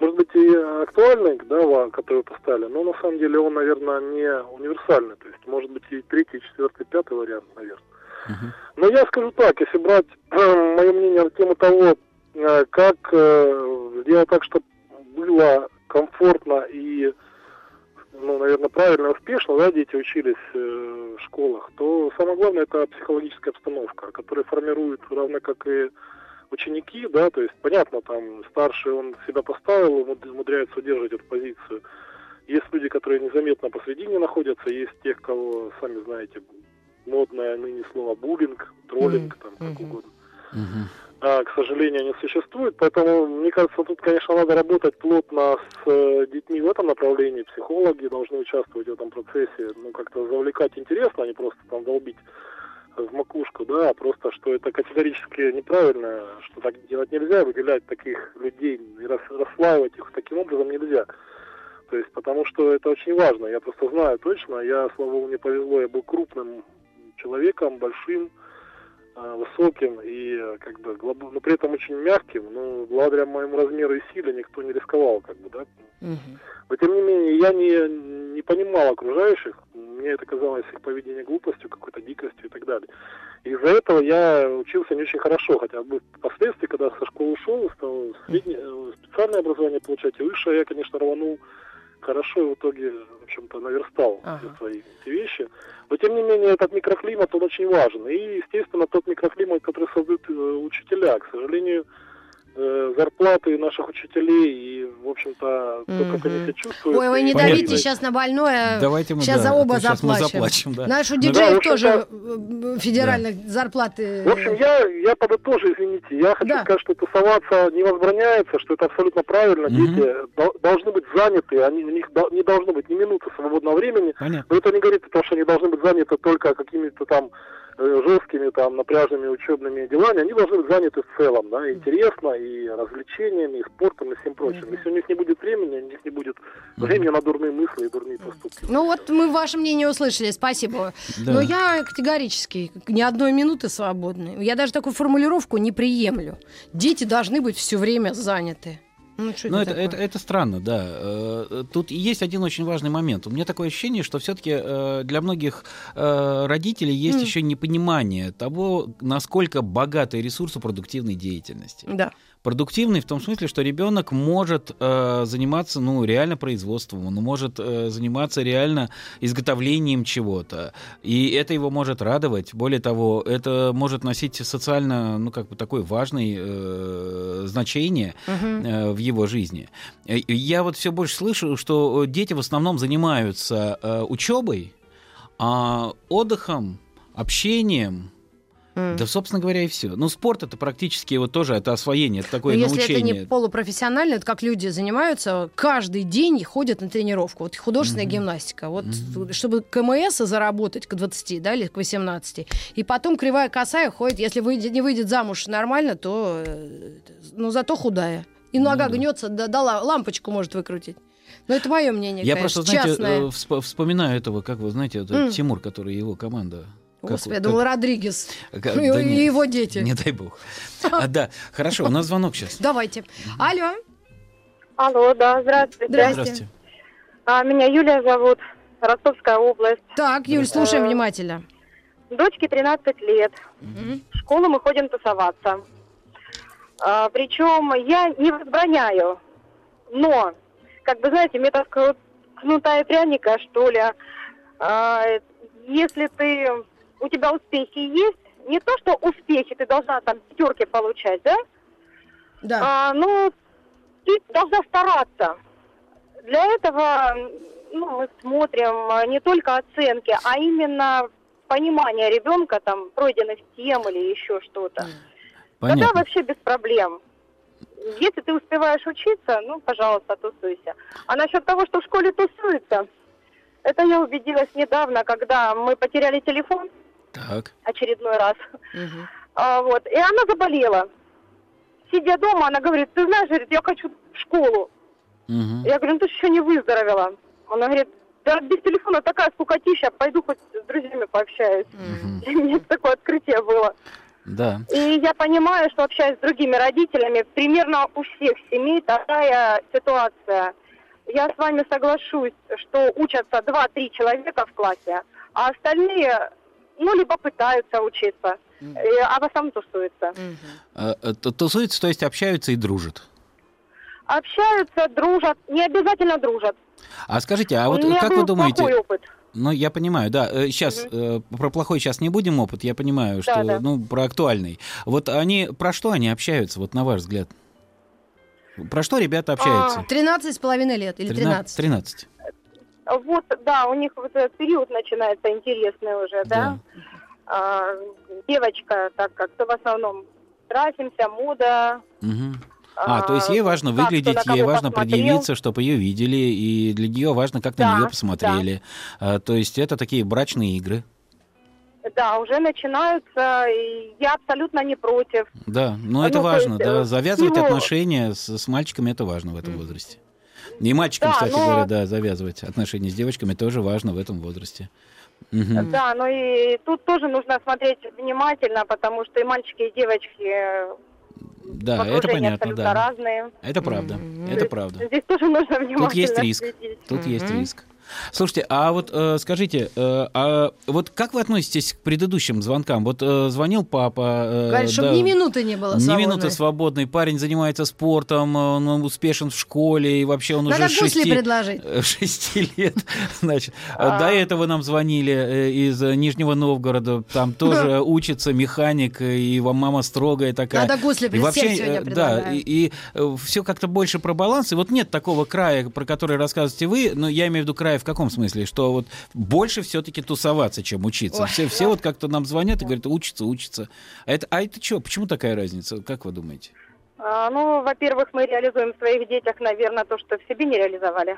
может быть, и актуальный, да, который поставили, но на самом деле он, наверное, не универсальный. То есть, может быть, и третий, четвертый, пятый вариант, наверное. Uh-huh. Но я скажу так, если брать (clears throat) мое мнение на тему того, э, как э, сделать так, чтобы было комфортно и, ну, наверное, правильно и успешно, да, дети учились э, в школах, то самое главное это психологическая обстановка, которая формирует, равно как и ученики, да, то есть, понятно, там, старший он себя поставил, умудряется удерживать эту позицию. Есть люди, которые незаметно посредине находятся, есть тех, кого, сами знаете, модное ныне слово буллинг, троллинг, mm-hmm. там, как угодно. А, к сожалению, не существует, поэтому, мне кажется, тут, конечно, надо работать плотно с э, детьми в этом направлении. Психологи должны участвовать в этом процессе, ну, как-то завлекать интересно, а не просто там долбить в макушку, да, а просто, что это категорически неправильно, что так делать нельзя, выделять таких людей и расслаивать их таким образом нельзя. То есть, потому что это очень важно. Я просто знаю точно, я, слава богу, мне повезло, я был крупным человеком, большим, высоким и как бы но при этом очень мягким, но благодаря моему размеру и силе никто не рисковал, как бы, да. Угу. Но тем не менее я не, не понимал окружающих, мне это казалось их поведение глупостью, какой-то дикостью и так далее. Из-за этого я учился не очень хорошо, хотя бы впоследствии, когда со школы ушел, стал среднее, э, специальное образование получать, и высшее я, конечно, рванул хорошо и в итоге, в общем-то, наверстал ага. все свои эти вещи. Но, тем не менее, этот микроклимат, он очень важен. И, естественно, тот микроклимат, который создают э, учителя, к сожалению, зарплаты наших учителей и, в общем-то, то, как они себя чувствуют. Ой, вы не давите сейчас на больное. Давайте мы, сейчас да, за оба заплачем. заплачем да. Наши диджеев ну, да, тоже э, федеральных да. зарплаты. В общем, я, я подытожу, извините. Я хочу да. сказать, что тусоваться не возбраняется, что это абсолютно правильно. Угу. Дети должны быть заняты, они, у них не должно быть ни минуты свободного времени. Понятно. Но это не говорит о том, что они должны быть заняты только какими-то там Э, жесткими там напряжными учебными делами, они должны быть заняты в целом, да, интересно, и развлечениями, и спортом, и всем прочим. Если у них не будет времени, у них не будет времени на дурные мысли и дурные поступки. Ну вот мы ваше мнение услышали, спасибо. Да. Но я категорически ни одной минуты свободной. Я даже такую формулировку не приемлю. Дети должны быть все время заняты. Ну, что это, это, это, странно, да. Э, тут есть один очень важный момент. У меня такое ощущение, что все-таки э, для многих э, родителей есть mm. еще непонимание того, насколько богатый ресурс у продуктивной деятельности. Да. Продуктивный в том смысле, что ребенок может э, заниматься, ну, реально производством, он может э, заниматься реально изготовлением чего-то, и это его может радовать. Более того, это может носить социально, ну, как бы такое важное э, значение э, в его жизни. Э, я вот все больше слышу, что дети в основном занимаются э, учебой, а отдыхом, общением, Mm. Да, собственно говоря, и все. Ну, спорт это практически вот тоже это освоение, это такое Но научение. Если это не полупрофессионально, это как люди занимаются, каждый день ходят на тренировку. Вот художественная mm-hmm. гимнастика. Вот mm-hmm. чтобы КМС заработать к 20, да, или к 18, и потом кривая косая ходит, если выйдет, не выйдет замуж нормально, то, э, ну, зато худая. И нога ну, да. гнется, да, да, лампочку может выкрутить. Но это мое мнение. Я конечно, просто, знаете, частное. Э, вспоминаю этого, как вы знаете, это mm. Тимур, который его команда Господи, я думал, Родригес как, и, да и его дети. Не дай бог. А, да, хорошо, у нас звонок сейчас. Давайте. Алло. Алло, да, здравствуйте. Здравствуйте. А, меня Юлия зовут, Ростовская область. Так, Юль, слушаем внимательно. Дочке 13 лет. В школу мы ходим тусоваться. А, причем я не возбраняю, но, как бы, знаете, мне так кнутая пряника, что ли. А, если ты у тебя успехи есть, не то, что успехи, ты должна там пятерки получать, да? Да. А, ну, ты должна стараться. Для этого ну, мы смотрим а, не только оценки, а именно понимание ребенка, там, пройденных тем или еще что-то. Понятно. Тогда вообще без проблем. Если ты успеваешь учиться, ну, пожалуйста, тусуйся. А насчет того, что в школе тусуются, это я убедилась недавно, когда мы потеряли телефон. Так. Очередной раз. Угу. А, вот. И она заболела. Сидя дома, она говорит, ты знаешь, говорит, я хочу в школу. Угу. Я говорю, ну ты еще не выздоровела. Она говорит, да без телефона такая скукотища, пойду хоть с друзьями пообщаюсь. Угу. И мне такое открытие было. Да. И я понимаю, что общаюсь с другими родителями, примерно у всех семей такая ситуация. Я с вами соглашусь, что учатся 2-3 человека в классе, а остальные, ну, либо пытаются учиться, э, а в основном тусуются. Э, э, Тусуются, то есть общаются и дружат. Общаются, дружат, не обязательно дружат. А скажите, а вот как вы думаете... плохой опыт. Ну, я понимаю, да. Сейчас про плохой сейчас не будем опыт. Я понимаю, что да. ну про актуальный. Вот они про что они общаются, вот на ваш взгляд? Про что ребята общаются? 13 с половиной лет или 13? 13. Вот, да, у них вот этот период начинается интересный уже, да? А, девочка, так как то в основном красимся, мода. Мгм. А, то есть ей важно как выглядеть, ей важно посмотрел. предъявиться, чтобы ее видели, и для нее важно, как Да, на нее посмотрели. А, то есть это такие брачные игры. Да, уже начинаются, и я абсолютно не против. Да, но это ну, то важно, есть, да. э, Завязывать всего- отношения с, с мальчиками это важно в этом возрасте. И мальчикам, Да, кстати но- говоря, да, завязывать отношения с девочками тоже важно в этом возрасте. Мгм. Да, но и тут тоже нужно смотреть внимательно, потому что и мальчики, и девочки э, Да, это понятно, абсолютно да. разные. Это правда, это правда. Здесь тоже нужно внимательно Тут есть риск. следить. Тут есть риск. Слушайте, а вот э, скажите, э, а вот как вы относитесь к предыдущим звонкам? Вот э, звонил папа. э, Говорит, чтобы да, ни минуты не было Ни свободной. минуты свободной. Парень занимается спортом, он успешен в школе, и вообще он Надо уже шести, предложить. э, (laughs) шести лет. (laughs) Значит, А. до этого нам звонили э, из э, Нижнего Новгорода. Там (laughs) тоже учится механик, э, и вам мама строгая такая. Надо гусли И вообще, сегодня э, да, предлагаю. и, все как-то больше про баланс. И вот нет такого края, про который рассказываете вы, но я имею в виду края в каком смысле? Что вот больше все-таки тусоваться, чем учиться. Ой. Все, все вот как-то нам звонят и говорят, учится, учится. А это, а это что? Почему такая разница? Как вы думаете? А, ну, во-первых, мы реализуем в своих детях, наверное, то, что в себе не реализовали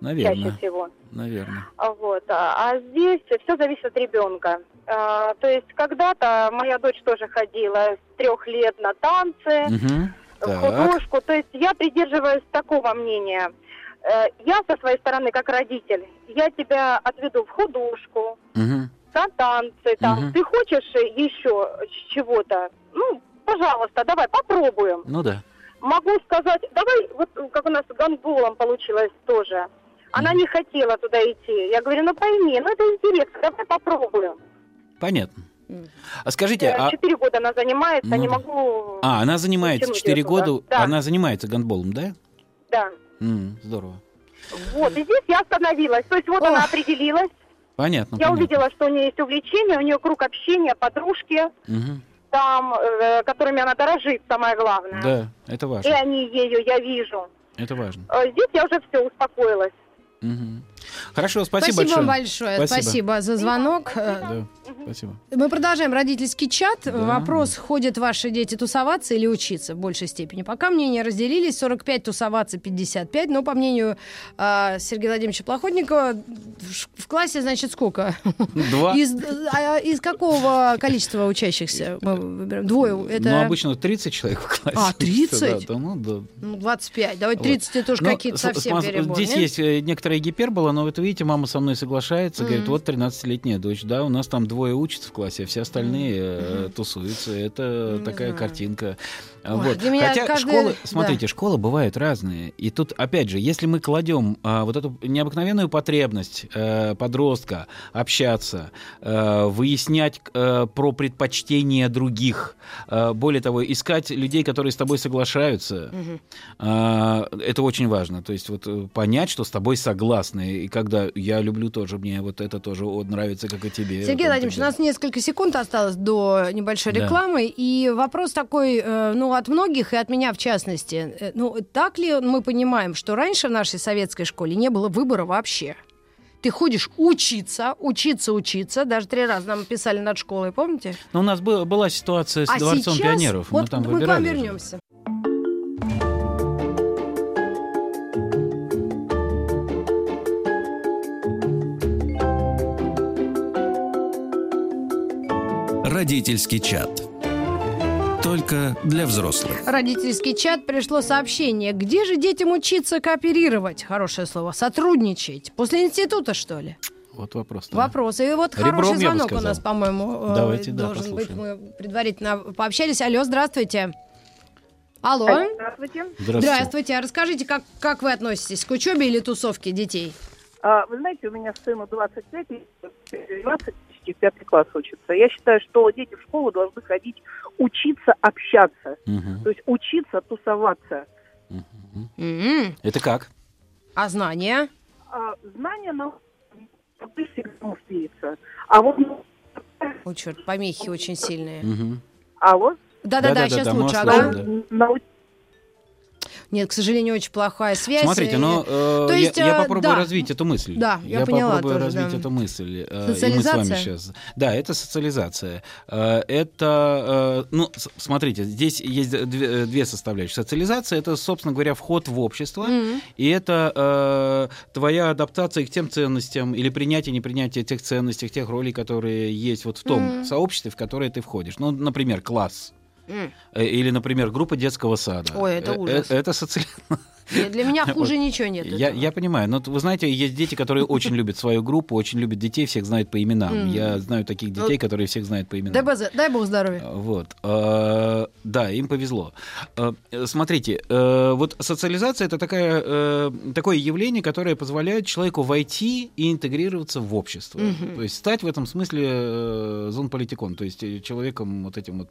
чаще Наверное. всего. Наверное. А Вот. А а здесь все зависит от ребенка. А, То есть когда-то моя дочь тоже ходила с трех лет на танцы, Мгм. в художку. То есть я придерживаюсь такого мнения. Э, Я со своей стороны, как родитель, я тебя отведу в художку, Мгм. на танцы. Там. Мгм. Ты хочешь еще чего-то? Ну, пожалуйста, давай попробуем. Ну да. Могу сказать, давай, вот как у нас с гандболом получилось тоже. Она не хотела туда идти. Я говорю, ну пойми, ну это интересно, давай попробуем. Понятно. А скажите, а... Четыре года она занимается, Ну не могу... А, она занимается Потянуть 4 её туда. года, Да. она занимается гандболом, да? Да. М, здорово. Вот, и здесь я остановилась. То есть вот Ох. она определилась. Понятно. Я понятно. увидела, что у нее есть увлечение, у нее круг общения, подружки, Мгм. там, э, которыми она дорожит, самое главное. Да, это И важно. они ею, я вижу. Это важно. Э, Здесь я уже все успокоилась. Мгм. Хорошо, спасибо, Спасибо вам большое. большое. Спасибо. за звонок. Э, Да, спасибо. Мы продолжаем родительский чат. Да. Вопрос, ходят ваши дети тусоваться или учиться в большей степени. Пока мнения разделились, 45 тусоваться, 55. Но, по мнению э, Сергея Владимировича Плохотникова, в, в классе, значит, сколько? Два. Из, а, из какого количества учащихся мы выбираем? Двое. Это Ну, обычно 30 человек в классе. А, учится, 30? Да, да, ну, да. ну, 25. Давайте Вот. 30 это тоже Ну, какие-то совсем с- перебор. Здесь нет? есть э, некоторая гипербола, но вот видите, мама со мной соглашается, говорит, Мгм. вот 13-летняя дочь, да, у нас там двое учатся в классе, а все остальные э, тусуются. Это Не такая картинка. Вот. для меня Хотя каждый- школы, да. смотрите, школы бывают разные. И тут, опять же, если мы кладем а, вот эту необыкновенную потребность э, подростка общаться, э, выяснять э, про предпочтения других, э, более того, искать людей, которые с тобой соглашаются, Мгм. а, это очень важно. То есть вот понять, что с тобой согласны. И когда я люблю тоже, мне вот это тоже вот нравится, как и тебе. Сергей Вот Владимирович, у нас несколько секунд осталось до небольшой Да. рекламы. И вопрос такой, э, ну, от многих, и от меня в частности. Э, Ну, так ли мы понимаем, что раньше в нашей советской школе не было выбора вообще? Ты ходишь учиться, учиться, учиться. Даже три раза нам писали над школой, помните? Но у нас был- была ситуация с а Дворцом сейчас, пионеров. вот мы там мы к вам вернемся. Родительский чат. Только для взрослых. Родительский чат пришло сообщение. Где же детям учиться кооперировать? Хорошее слово. Сотрудничать. После института, что ли? Вот вопрос. да. Вопрос. И вот Ребром, хороший звонок у нас, по-моему, э, Давайте, да, должен быть. послушаем. Мы предварительно пообщались. Алло, здравствуйте. Алло. Здравствуйте. Здравствуйте. Здравствуйте. А расскажите, как, как вы относитесь к учебе или тусовке детей? А, Вы знаете, у меня сыну 25, и 20 почти в пятый класс учится. Я считаю, что дети в школу должны ходить учиться общаться. Мгм. То есть учиться тусоваться. М, Это как? А знания? А знания нам всегда успеется. А вот Ой, черт, помехи очень сильные. Мгм. а вот Да-да-да, Да-да-да, сейчас да, лучше. ага. да. Нет, к сожалению, очень плохая связь. Смотрите, но э, то я- есть, я, э, попробую да. развить эту мысль. Да, я поняла попробую тоже, развить да. эту мысль. э, И мы с Социализация? вами сейчас. Да, это социализация. Э, Это, э, ну, смотрите, здесь есть две, две составляющие. Социализация это, собственно говоря, вход в общество, Мгм. и это э, твоя адаптация к тем ценностям или принятие, непринятие тех ценностей, тех ролей, которые есть вот в том Мгм. сообществе, в которое ты входишь. Ну, например, класс. Э, Или, например, группа детского сада. Ой, это Э, ужас. э, Это социализация. Нет, Для меня (laughs) хуже ничего нет. Я, я понимаю, но вы знаете, есть дети, которые очень любят свою группу, очень любят детей, всех знают по именам. Я знаю таких детей, которые всех знают по именам. ДБЗ, дай бог здоровья. Вот. Да, им повезло. Смотрите, вот социализация это такая, такое явление, которое позволяет человеку войти и интегрироваться в общество. То есть стать в этом смысле зонполитикон, то есть человеком вот этим вот.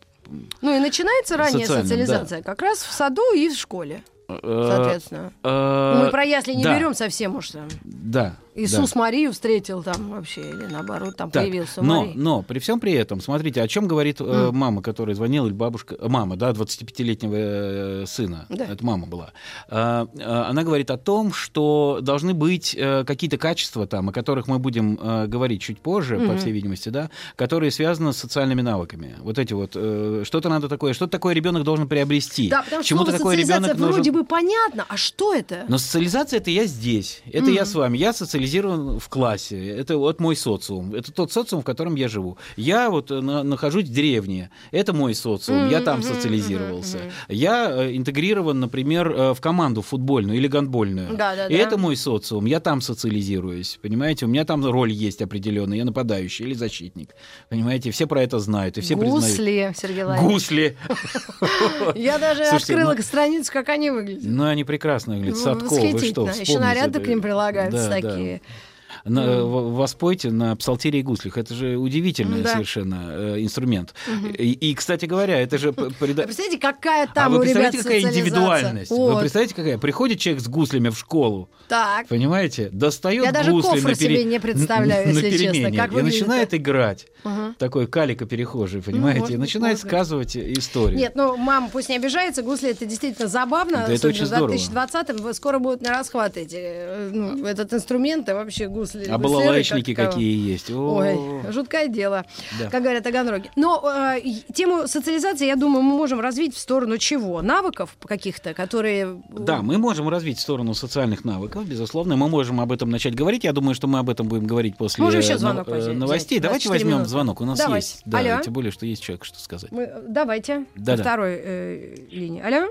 Ну и начинается ранняя социализация как раз в саду и в школе, э, соответственно. э, Мы про ясли не да. берем совсем уж там. Да. Да. Иисус Марию встретил там вообще, или наоборот, там Так, появился но, Мария. но при всем при этом, смотрите, о чем говорит э, мама, которая звонила, или бабушка, э, мама, да, 25-летнего э, сына, Да. это мама была. А, а, она говорит о том, что должны быть э, какие-то качества там, о которых мы будем э, говорить чуть позже, по Мгм. всей видимости, да, которые связаны с социальными навыками. Вот эти вот, э, что-то надо такое, что-то такое ребенок должен приобрести. Да, потому что слово такое социализация вроде бы понятно, а что это? Но социализация это я здесь, это я Мгм. с вами, я социализирован в классе, это вот мой социум, это тот социум, в котором я живу. Я вот э, на- нахожусь в деревне, это мой социум, я там социализировался. мгм, Я э, интегрирован, например, э, в команду футбольную или гандбольную. Да, да, И да. это мой социум, я там социализируюсь, понимаете, у меня там роль есть определенная, я нападающий или защитник, понимаете, все про это знают и все признают. Гусли, Сергей Владимирович. Гусли. (laughs) Я даже открыла ну- страницу, как они выглядят. Ну, они прекрасно выглядят. Ну, Садко, вы что. Еще наряды к ним прилагаются Да, да. На- в- воспойте на псалтире и гуслях. Это же удивительный Да. совершенно э, инструмент. И, и, кстати говоря, это же... п- Вы прида- представляете, какая А там вы у ребят представляете, какая индивидуальность? Вы Вот. представляете, какая? Приходит человек с гуслями в школу, Так. понимаете, достает Я даже кофры на, пере- себе не представляю, если честно, как и начинает играть. Ага. Такой калика-перехожий, понимаете, может и начинает может сказывать историю. Нет, ну, мама пусть не обижается, гусли это действительно забавно. Да, это очень в здорово. 2020-м скоро будут на расхват эти, э, ну, этот инструмент, и вообще гусли. А гуслеры, балалайчники как какие есть. Ой, жуткое дело, Да. как говорят Таганроги. Но э, тему социализации, я думаю, мы можем развить в сторону чего? Навыков каких-то, которые... Да, мы можем развить в сторону социальных навыков, безусловно. Мы можем об этом начать говорить. Я думаю, что мы об этом будем говорить после Можем еще э, звонок нов- э, взять? новостей. Давайте 24 возьмем минуты. звонок. У нас Давайте. есть. Да, Алло. тем более, что есть человек, что сказать. Мы- давайте. Да-да. По второй э, линии. Алло?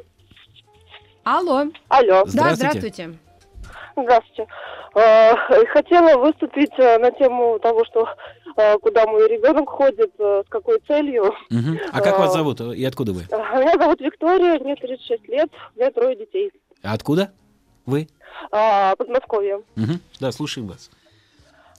Алло. Алло, Да, Здравствуйте. здравствуйте. Здравствуйте. Э, Хотела выступить э, на тему того, что э, куда мой ребенок ходит, э, с какой целью. Мгм. А как вас зовут э, и откуда вы? Э, Меня зовут Виктория, мне 36 лет, у меня трое детей. А откуда вы? Подмосковье. Мгм. Да, слушаем вас.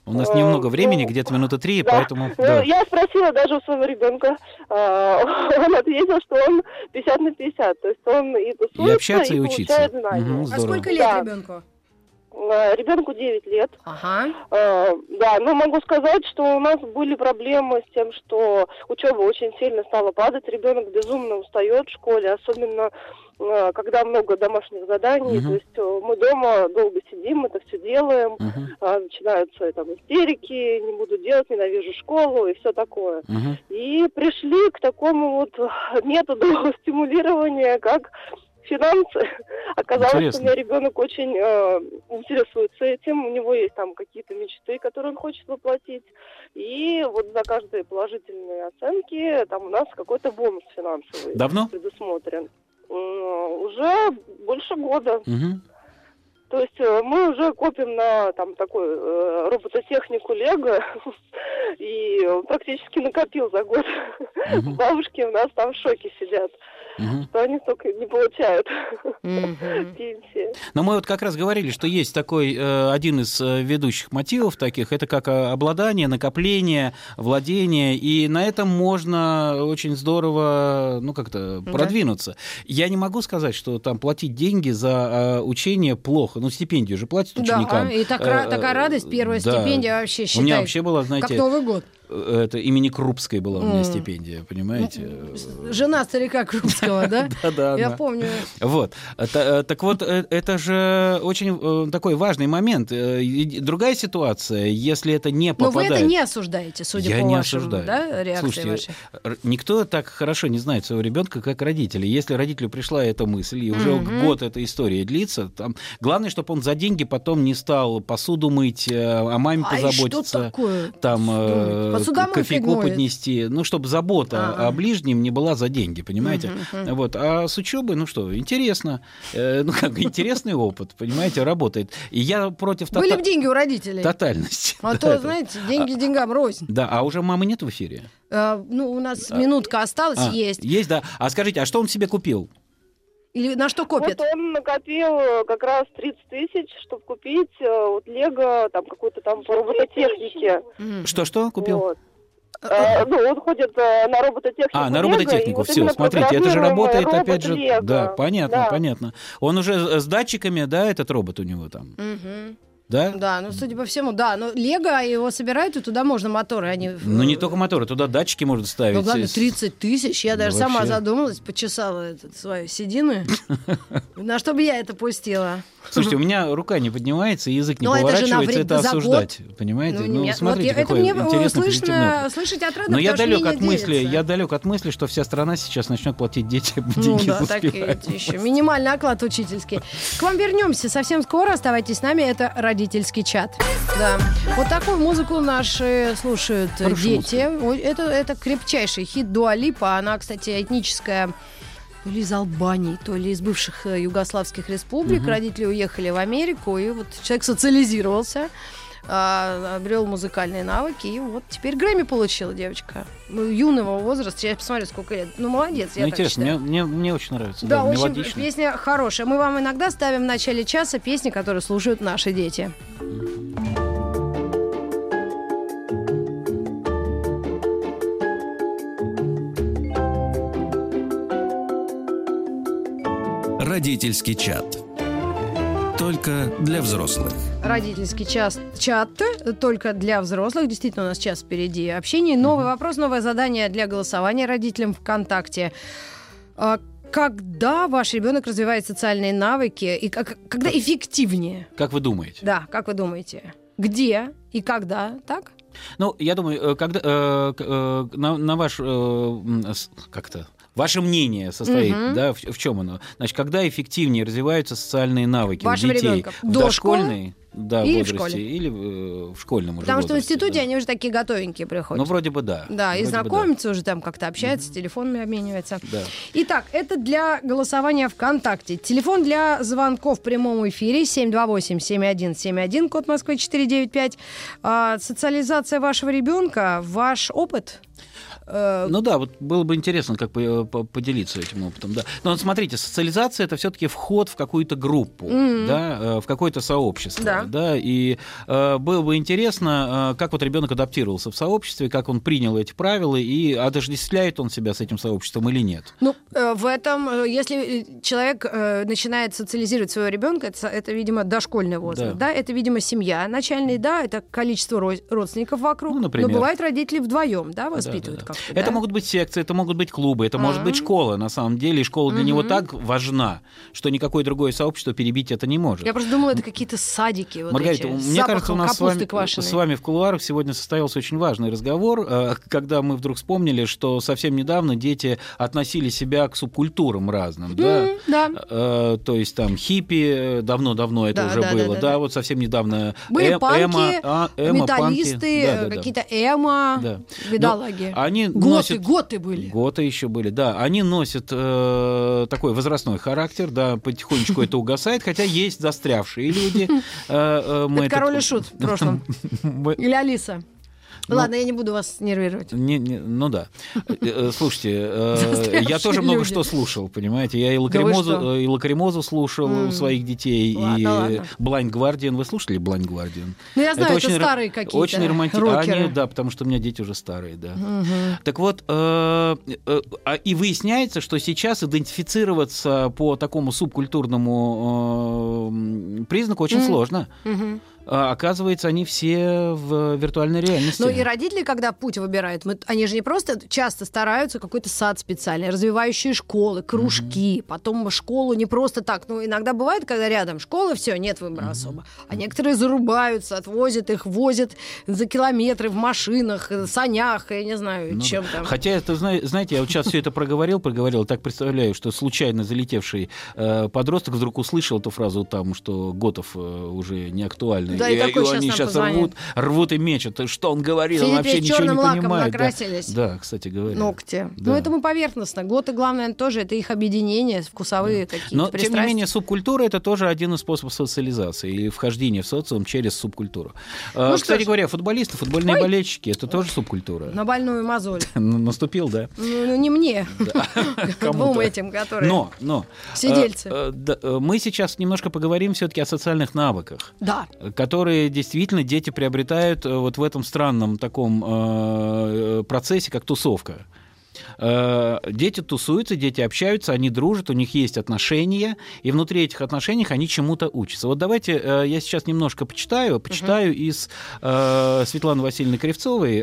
У нас Э, немного времени, ну, где-то минуты три, Да. поэтому... Ну, да. Я спросила даже у своего ребенка, (laughs) он ответил, что он 50 на 50, то есть он и тусуется, И общаться, и учиться. получает знания. Мгм, А сколько лет Да. ребенку? А, Ребенку 9 лет. Ага. А, Да, но могу сказать, что у нас были проблемы с тем, что учеба очень сильно стала падать, ребенок безумно устает в школе, особенно а, когда много домашних заданий, Мгм. то есть э, мы дома долго сидим, это все делаем, а, начинаются там истерики, не буду делать, ненавижу школу и все такое. мгм. И пришли к такому вот методу (laughs) стимулирования, как финансы. (laughs) Оказалось, что Интересно. у меня ребенок очень э, интересуется этим, у него есть там какие-то мечты, которые он хочет воплотить. И вот за каждые положительные оценки там у нас какой-то бонус финансовый Давно? предусмотрен. Уже больше года. Мгм. То есть э, мы уже копим на там такой э, робототехнику Лего (laughs) и практически накопил за год. Мгм. (laughs) Бабушки у нас там в шоке сидят, Что они столько не получают (laughs) пенсии. Но мы вот как раз говорили, что есть такой э, один из э, ведущих мотивов таких, это как э, обладание, накопление, владение, и на этом можно очень здорово, ну как-то Да. продвинуться. Я не могу сказать, что там платить деньги за учение плохо, ну стипендию же платят ученикам. Да, и такая радость, первая да. стипендия вообще У считай. меня вообще была, Как знаете, Новый год. Это имени Крупской была у меня М. стипендия, понимаете? Жена старика Крупского, да? (laughs) Да-да. Я она. помню. Вот. Э, Так вот, э, это же очень э, такой важный момент. Другая ситуация, если это не Но попадает... вы это не осуждаете, судя Я по вашим, да, реакции Слушайте, вашей. никто так хорошо не знает своего ребенка, как родители. Если родителю пришла эта мысль, и уже год эта история длится, там, главное, чтобы он за деньги потом не стал посуду мыть, о маме А и что позаботиться. такое? там кофейку поднести, ну, чтобы забота А-а. о ближнем не была за деньги, понимаете? Мгм. Вот. А с учебой, ну что, интересно. Э, ну, как интересный опыт, понимаете, работает. И я против Были бы деньги у родителей. тотальности. А то, (laughs) этого. знаете, деньги деньгам рознь. Да, а уже мамы нет в эфире? А, ну, у нас минутка осталась, А, есть. Есть, да. А скажите, а что он себе купил? Или на что копят? Вот он накопил э, как раз 30 тысяч, чтобы купить э, вот Лего, там какую-то там по робототехнике. Что-что купил? Вот. Э, ну, он ходит э, на робототехнику. А, на робототехнику, вот все, смотрите, это же работает, робот опять же, Лего. да, понятно, Да. понятно. Он уже с датчиками, да, этот робот у него там, Мгм. Да? Да, ну, судя по всему, да. Но Лего его собирают, и туда можно моторы, они... Ну, не только моторы, туда датчики можно ставить. Ну, главное, С- 30 тысяч. Я Ну, даже сама вообще. задумалась, почесала этот, свою седину. (laughs) На что бы я это пустила? Слушайте, у меня рука не поднимается, язык не Ну, поворачивается это осуждать. Понимаете? Ну, Ну, смотрите, какой мне интересный слышать отрадно, Но я далек от мысли, я далек от мысли, что вся страна сейчас начнет платить детям Ну деньги да, за так и успеваемость. еще. Минимальный оклад учительский. К вам вернемся совсем скоро. Оставайтесь с нами. Это родительский чат. Да. Вот такую музыку наши слушают Хорошая дети. Ой, Это, это крепчайший хит Дуалипа. Она, кстати, этническая то ли из Албании, то ли из бывших э, югославских республик. Мгм. Родители уехали в Америку, и вот человек социализировался, а, обрел музыкальные навыки, и вот теперь Грэмми получила девочка. Ну, юного возраста, я посмотрю, сколько лет. Ну, молодец, я Ну, так интересно, считаю. мне, мне, мне очень нравится. Да, Да, мелодично. песня хорошая. Мы вам иногда ставим в начале часа песни, которые слушают наши дети. Родительский чат. Только для взрослых. Родительский час чат только для взрослых. Действительно, у нас час впереди общения. Новый вопрос, новое задание для голосования родителям ВКонтакте. А Когда ваш ребенок развивает социальные навыки и как, когда эффективнее? Как вы думаете? Да, как вы думаете? Где и когда? Так? Ну, я думаю, э, когда э, э, на, на ваш э, как-то ваше мнение состоит, Мгм. да, в, в чем оно? Значит, когда эффективнее развиваются социальные навыки Вашего у детей? ребенка? В До дошкольной да, Или в возрасте школе? или э, в школьном уже Потому что в возрасте, институте да. они уже такие готовенькие приходят. Ну, вроде бы да. да, и Вроде бы знакомятся уже там как-то общаются, телефонами обмениваются. Да. Итак, это для голосования ВКонтакте. Телефон для звонков в прямом эфире 728-7171, код Москвы 495. А, социализация вашего ребенка, ваш опыт? Э, Ну да, вот было бы интересно как по- поделиться этим опытом, да. Но вот смотрите, социализация это все-таки вход в какую-то группу, Мгм. да, э, в какое-то сообщество, Да. да, и э, было бы интересно, э, как вот ребенок адаптировался в сообществе, как он принял эти правила и отождествляет он себя с этим сообществом или нет. Ну, э, в этом, э, если э, человек э, начинает социализировать своего ребенка, это, это, видимо, дошкольный возраст, Да. да. это, видимо, семья начальная, да, это количество ро- родственников вокруг. Ну, например. Но бывает родители вдвоем, да, воспитывают Да, да, да. Как-то. Это да? могут быть секции, это могут быть клубы, это может Ага. быть школа, на самом деле, и школа для него Мгм. так важна, что никакое другое сообщество перебить это не может. Я просто думала, это какие-то садики. Вот Маргарита, эти, мне кажется, у нас с вами, квашеной. с вами в кулуарах сегодня состоялся очень важный разговор, э, когда мы вдруг вспомнили, что совсем недавно дети относили себя к субкультурам разным, да? Да. Э, то есть там хиппи, э, давно-давно это Да, уже да, да, было, да, да, да. вот совсем недавно Были эм- панки, эмо, а, эмо, металлисты. Да, да, э, да. какие-то эмо, Да. бедолаги. Они они Готы, носят... готы были. Готы еще были, да. Они носят э, такой возрастной характер, да, потихонечку это угасает, хотя есть застрявшие люди. Э, э, мы Это король и шут в прошлом. (laughs) Или Алиса. Ну, Ладно, я не буду вас нервировать. Не, не, ну да. Э, э, Слушайте, (laughs) э, я тоже много что слушал, понимаете. Я и лакримозу, и лакримозу слушал у своих детей, и. Blind Guardian. Вы слушали Blind Guardian? Ну, я знаю, это старые какие-то Очень романтично. рокеры. да, потому что у меня дети уже старые, да. Так вот, а- и выясняется, что сейчас идентифицироваться по такому субкультурному признаку очень сложно. А, Оказывается, они все в виртуальной реальности. Ну и родители, когда путь выбирают, мы, они же не просто часто стараются какой-то сад специальный, развивающие школы, кружки, потом школу не просто так. Ну, иногда бывает, когда рядом школа, все, нет выбора особо. А некоторые зарубаются, отвозят их, возят за километры в машинах, э, санях, я не знаю, Ну чем там. Хотя это, зна- знаете, я вот сейчас все это проговорил, проговорил, так представляю, что случайно залетевший э, подросток вдруг услышал эту фразу там, что Готов э, уже не актуальный. Да, и такой щас они сейчас позвонит. рвут, рвут и мечут. Что он говорил, он Филиппе вообще ничего не понимает. Да. накрасились. Да, кстати говоря. Ногти. Да. Ну, это мы поверхностно. Готы, главное, тоже это их объединение, вкусовые какие-то Но, тем не менее, субкультура – это тоже один из способов социализации или вхождения в социум через субкультуру. А, Ну что Кстати ж. говоря, футболисты, футбольные Ой. болельщики – это тоже субкультура. На больную мозоль. (laughs) Н- Наступил, да? Ну, ну, не мне, (laughs) двум этим, которые... Но, но. Сидельцы. э, э, да, э, мы сейчас немножко поговорим все-таки о социальных навыках, Да. Которые действительно дети приобретают э, вот в этом странном таком э, э, процессе, как тусовка. Э, Дети тусуются, дети общаются, они дружат, у них есть отношения, и внутри этих отношений они чему-то учатся. Вот давайте э, я сейчас немножко почитаю, почитаю из э, Светланы Васильевны Кривцовой,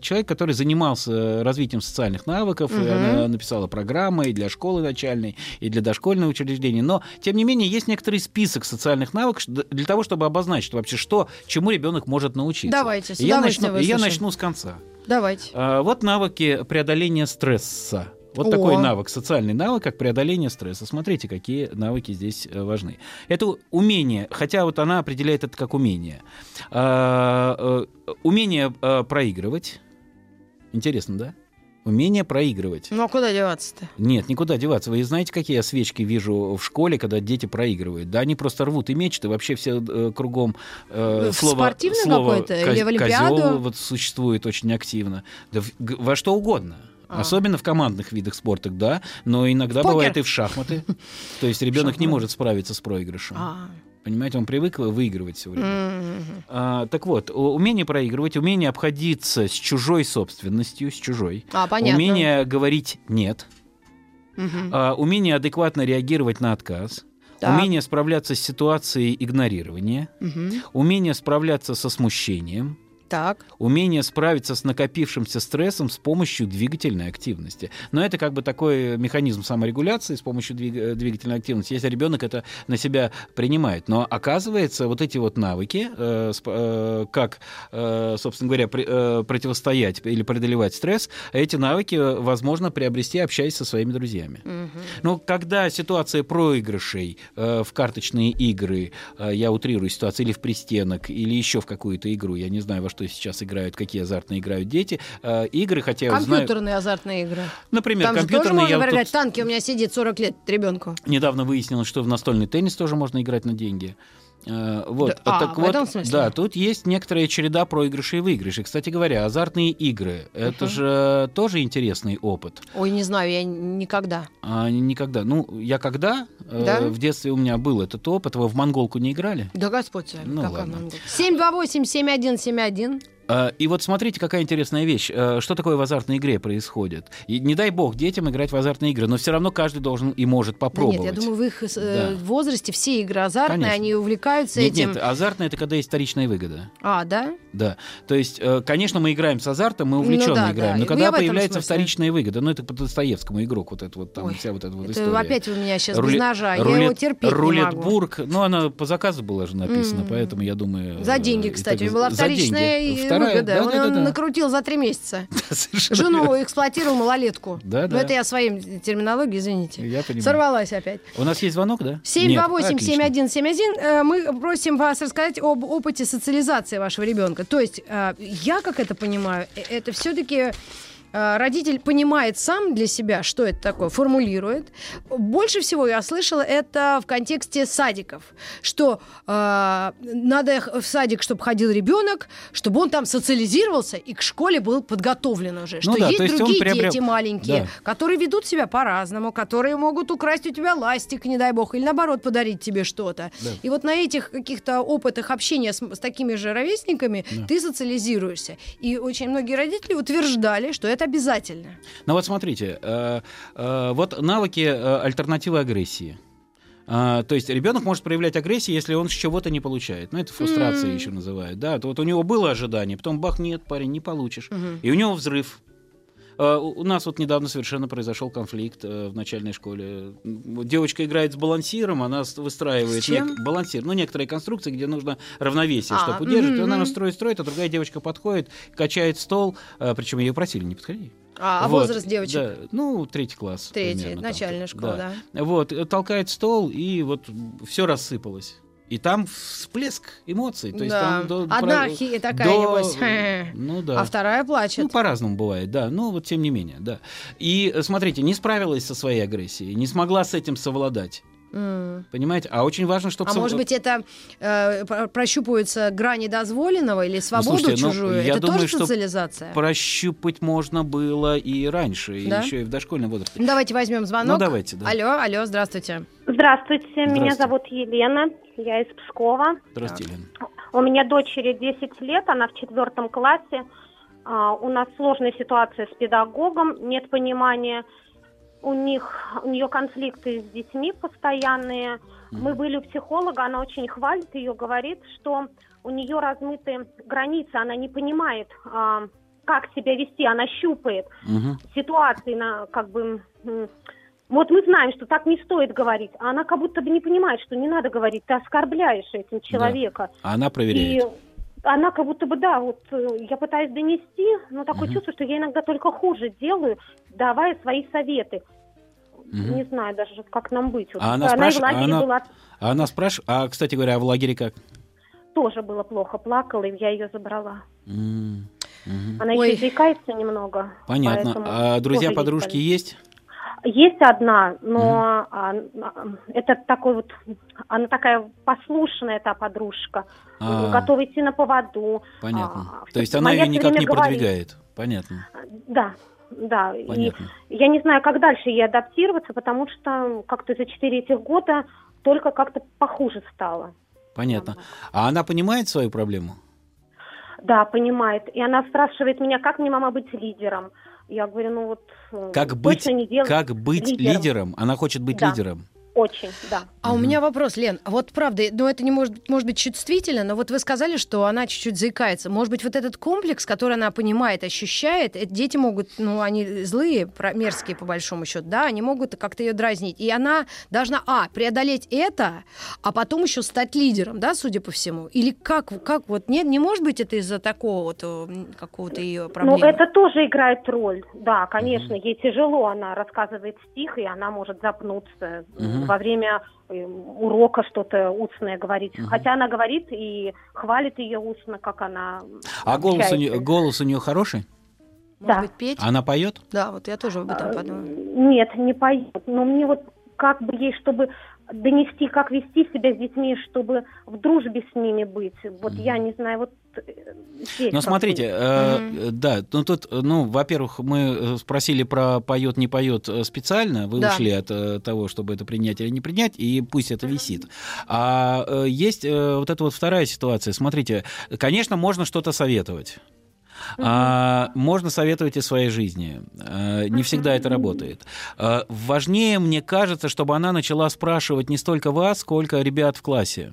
человек, который занимался развитием социальных навыков, Мгм. она написала программы и для школы начальной, и для дошкольных учреждений. Но, тем не менее, есть некоторый список социальных навыков для того, чтобы обозначить вообще, что, чему ребенок может научиться. Давайте, я начну, я начну с конца. Давайте. А, Вот навыки преодоления стресса. Вот О. такой навык, социальный навык, как преодоление стресса. Смотрите, какие навыки здесь э, важны. Это умение, хотя вот она определяет это как умение. А, э, Умение э, проигрывать. Интересно, да? Умение проигрывать. Ну, а куда деваться-то? Нет, никуда деваться. Вы знаете, какие я свечки вижу в школе, когда дети проигрывают? Да, они просто рвут и мечут, и вообще все э, кругом э, В слово, спортивное слово какое-то или в Олимпиаду? козёл вот существует очень активно. Да в- во что угодно. А. Особенно в командных видах спорта, да, но иногда бывает и в шахматы. (laughs) То есть ребенок не может справиться с проигрышем. Понимаете, он привык выигрывать все время. М. А, так вот, умение проигрывать, умение обходиться с чужой собственностью, с чужой, А, понятно. умение говорить нет, Мгм. а, умение адекватно реагировать на отказ, Так. умение справляться с ситуацией игнорирования, Мгм. умение справляться со смущением, Так. умение справиться с накопившимся стрессом с помощью двигательной активности. Но это как бы такой механизм саморегуляции с помощью двиг- э, двигательной активности, если ребенок это на себя принимает. Но оказывается, вот эти вот навыки, э, э, как, э, собственно говоря, при- э, противостоять или преодолевать стресс, эти навыки э, возможно приобрести, общаясь со своими друзьями. Мгм. Ну, когда ситуация проигрышей э, в карточные игры, э, я утрирую ситуацию, или в пристенок, или еще в какую-то игру, я не знаю, во что сейчас играют, какие азартные играют дети, э, игры, хотя я вот знаю... Компьютерные азартные игры. Например, Там же тоже компьютерные, можно я вот проиграть. тут Танки у меня сидит 40 лет ребенку. недавно выяснилось, что в настольный теннис тоже можно играть на деньги. Э, Вот. Да, а, так в вот, этом смысле? Да, тут есть некоторая череда проигрышей и выигрышей. Кстати говоря, азартные игры — это Мгм. же тоже интересный опыт. Ой, не знаю, я никогда. А никогда. Ну, я когда э, Да? в детстве у меня был этот опыт, вы в монголку не играли? Да Господь вами, Ну, какая ладно. монголка. 728-7171. А, И вот смотрите, какая интересная вещь. Э, Что такое в азартной игре происходит? И не дай бог детям играть в азартные игры, но все равно каждый должен и может Да попробовать. нет, я думаю, в их э, Да. возрасте все игры азартные, Конечно. они увлекаются Нет, этим. нет, азартное это когда есть вторичная выгода. А, да? Да. То есть, э, конечно, мы играем с азартом, мы увлеченно Ну да, играем. да. Но И когда я появляется смысле. вторичная выгода, ну это по Достоевскому игрок, вот это вот там Ой, вся вот эта вот Это история. опять у меня сейчас Руле- без ножа, я рулет- его терпеть не могу. Рулетбург, ну она по заказу была же написана, М. поэтому я думаю... За деньги, э, кстати. Это была деньги. вторичная и Вторая- выгода. да, он да, да, да. накрутил за три месяца. (laughs) Жену эксплуатировал малолетку. Да, Но да. это я своим терминологией, извините. Я понимаю. Сорвалась опять. У нас есть звонок, да? Нет? Отлично. 728-7171. Э, Мы просим вас рассказать об опыте социализации вашего ребенка. То есть, э, я, как это понимаю, э, это все-таки родитель понимает сам для себя, что это такое, формулирует. Больше всего я слышала это в контексте садиков, что э, надо в садик, чтобы ходил ребенок, чтобы он там социализировался и к школе был подготовлен уже. Ну что да, есть есть другие приобрел- дети маленькие, Да. которые ведут себя по-разному, которые могут украсть у тебя ластик, не дай бог, или наоборот подарить тебе что-то. Да. И вот на этих каких-то опытах общения с, с такими же ровесниками ты социализируешься. И очень многие родители утверждали, что это обязательно. Ну вот смотрите, э, э, вот навыки э, альтернативы агрессии. А, то есть ребенок может проявлять агрессию, если он с чего-то не получает. Ну, это фрустрация М. еще называют. Да, то вот у него было ожидание, потом бах, нет, парень, не получишь. Мгм. И у него взрыв. А, У нас вот недавно совершенно произошел конфликт э, в начальной школе. Девочка играет с балансиром, она выстраивает С чем? нек- балансир, ну некоторые конструкции, где нужно равновесие, А, чтобы удерживать. Мгм, она мгм. строит, строит, а другая девочка подходит, качает стол, причем ее просили, не подходи. А, а Вот, возраст девочек? да, ну, третий класс. Третий, примерно там. начальная школа, да. Вот, э, толкает стол, и вот все рассыпалось. И там всплеск эмоций. То есть Да. там до- Одна про- хи- такая, до- небось, (laughs) Ну да. а вторая плачет. Ну, по-разному бывает, да. Ну, вот тем не менее, да. И э, смотрите, не справилась со своей агрессией, не смогла с этим совладать. М. Понимаете? А очень важно, чтобы... А может быть, это э, про- прощупываются грани дозволенного или свободу слушайте, ну, чужую? я это думаю, тоже что социализация? прощупать можно было и раньше, Да? и еще и в дошкольном возрасте. Ну, Давайте возьмем звонок. Ну, давайте, да. Алло, алло, здравствуйте. Здравствуйте, меня Здравствуйте. зовут Елена, я из Пскова. Здравствуйте. У меня дочери 10 лет, она в четвертом классе. А, у нас сложная ситуация с педагогом, нет понимания. У них, у нее конфликты с детьми постоянные. Мы были у психолога, она очень хвалит ее, говорит, что у нее размыты границы, она не понимает, а, как себя вести, она щупает Мгм. ситуации на как бы вот мы знаем, что так не стоит говорить, а она как будто бы не понимает, что не надо говорить, ты оскорбляешь этим человека. А она проверяет. И она как будто бы, да, вот э, я пытаюсь донести, но такое Мгм. чувство, что я иногда только хуже делаю, давая свои советы. Мгм. Не знаю даже, как нам быть. Вот А она спрашивает- лагере а она- была, А она спрашивает... А, кстати говоря, а в лагере как? тоже было плохо, плакала, и я ее забрала. Мгм. Она Ой. еще заикается немного. Понятно. А друзья-подружки есть есть? Одна, но а, это такой вот, она такая послушная эта подружка, А, готова идти на поводу. Понятно. А, То есть она ее никак не говорит. продвигает. Понятно. Да, да. И Понятно. я не знаю, как дальше ей адаптироваться, потому что как-то за четыре этих года только как-то похуже стало. Понятно. А она понимает свою проблему? Да, понимает. И она спрашивает меня, как мне, мама, быть лидером. Я говорю, ну вот э, Как быть, не как быть лидером. лидером? Она хочет быть Да. лидером. Очень, да. А у меня вопрос, Лен. а Вот правда, ну это не может, может быть чувствительно, но вот вы сказали, что она чуть-чуть заикается. Может быть, вот этот комплекс, который она понимает, ощущает, э, дети могут, ну они злые, про- мерзкие по большому счету, да, они могут как-то ее дразнить. И она должна, а, преодолеть это, а потом еще стать лидером, да, судя по всему. Или как, как вот, нет, не может быть это из-за такого вот э, какого-то ее проблемы? Ну, это тоже играет роль. Да, конечно, ей тяжело. Она рассказывает стих, и она может запнуться Мгм. Во время э, урока что-то устное говорить. Мгм. Хотя она говорит и хвалит ее устно, как она А голос у, нее, голос у нее хороший? Может да. быть, петь? Она поет? Да, вот я тоже об этом А, подумала. Нет, не поет. Но мне вот как бы ей, чтобы донести, как вести себя с детьми, чтобы в дружбе с ними быть. Вот я не знаю, вот здесь. Ну, смотрите, э, да, ну тут, ну, во-первых, мы э, спросили про поет, не поет э, специально, вы Да. ушли от э, того, чтобы это принять или не принять, и пусть это висит. А э, есть э, вот эта вот вторая ситуация. Смотрите, конечно, можно что-то советовать. А, можно советовать из своей жизни. А, не всегда это работает. А, важнее, мне кажется, чтобы она начала спрашивать не столько вас, сколько ребят в классе.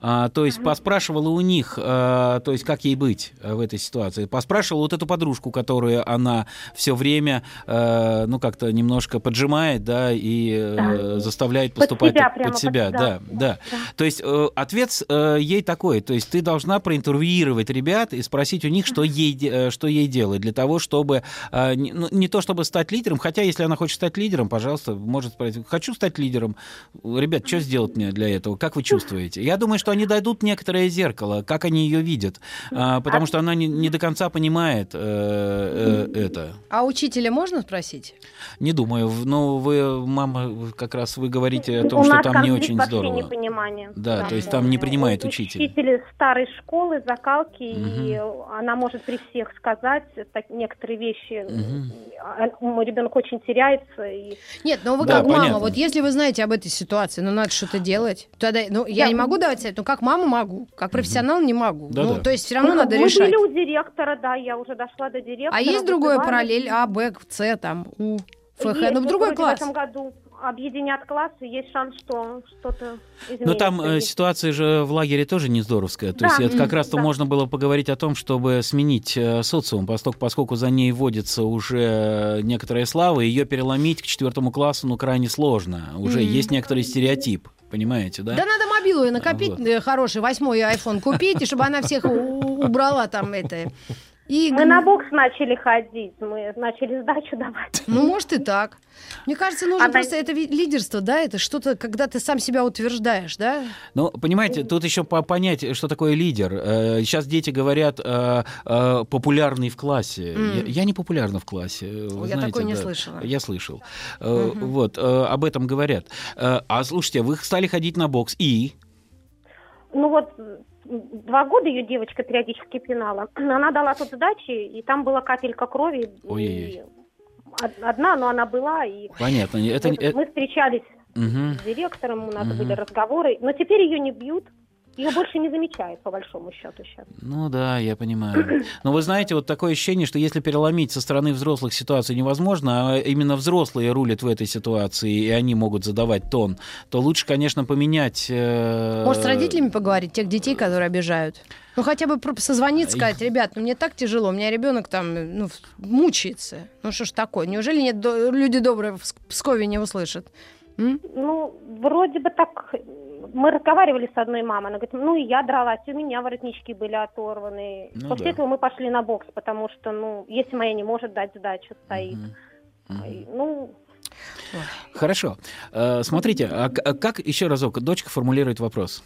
А, то есть поспрашивала у них, а, то есть как ей быть а, в этой ситуации. Поспрашивала вот эту подружку, которую она все время, а, ну как-то немножко поджимает, да, и э, заставляет Под поступать себя под под- себя, да, да, да. да, да. То есть э, ответ э, ей такой, то есть ты должна проинтервьюировать ребят и спросить у них, что ей, что ей делать для того, чтобы не, ну, не то чтобы стать лидером, хотя если она хочет стать лидером, пожалуйста, может спросить, хочу стать лидером, ребят, что сделать мне для этого, как вы чувствуете? Я думаю, что что они дойдут некоторое зеркало, как они ее видят, а, потому что она не, не до конца понимает э, э, это. А учителя можно спросить? Не думаю. Ну, вы, мама, как раз вы говорите о том, У что там не очень здорово. непонимание. Да, то есть там не принимает учитель. Учитель старой школы, закалки, и она может при всех сказать так, некоторые вещи. А, Мой ребенок очень теряется. И... Нет, ну вы Да, как мама, вот если вы знаете об этой ситуации, ну надо что-то делать. Тогда, ну я Я- не могу давать совет, ну как мама могу, как профессионал не могу. Да-да. Ну то есть все равно надо Мы решать. были у директора, да, я уже дошла до директора. А есть другое параллель А, Б, С, там, У, ФХ, Есть, ну в другой класс. В этом году объединят классы, есть шанс, что что-то изменится. Но там э, ситуация же в лагере тоже не здоровская. То Да. есть это как раз-то Да. можно было поговорить о том, чтобы сменить э, социум, поскольку, поскольку за ней вводится уже некоторая слава, ее переломить к четвертому классу ну крайне сложно. Уже Мгм. есть некоторый стереотип, понимаете, да? Да надо мобилу накопить, Вот. э, хороший восьмой iPhone купить, и чтобы она всех убрала там это. И, Мы на бокс начали ходить, мы начали сдачу давать. (laughs) Ну, может и так. Мне кажется, нужно Она- просто это лидерство, да, это что-то, когда ты сам себя утверждаешь, да? Ну, понимаете, тут еще по- понять, что такое лидер. Э, Сейчас дети говорят э, э, популярный в классе. М. Я, я не популярна в классе. вы я знаете, такое не да. слышала. Я слышал. Э, Вот, э, об этом говорят. Э, А слушайте, вы стали ходить на бокс и... Ну вот два года ее девочка периодически пинала. (clears throat) Она дала тут сдачи, и там была капелька крови. Ой-ой-ой. од- Одна, но она была, и Понятно. Это, мы, встречались мгм. с директором, у нас Мгм. были разговоры, но теперь ее не бьют, ее больше не замечают, по большому счету сейчас. Ну да, я понимаю. (clears throat) Но вы знаете, вот такое ощущение, что если переломить со стороны взрослых ситуацию невозможно, а именно взрослые рулят в этой ситуации, и они могут задавать тон, то лучше, конечно, поменять... э, Может, с родителями поговорить, тех детей, которые обижают? Ну, хотя бы про- созвонить, сказать, ребят, ну мне так тяжело, у меня ребенок там ну, мучается. Ну что ж такое? Неужели нет люди добрые в Ск- Пскове не услышат? М? Ну, вроде бы так, мы разговаривали с одной мамой, она говорит, ну и я дралась, у меня воротнички были оторваны. Ну После да. этого мы пошли на бокс, потому что, ну, если моя не может дать сдачу, стоит. И, Ну, Хорошо. Э, Смотрите, а а как, еще разок, дочка формулирует вопрос.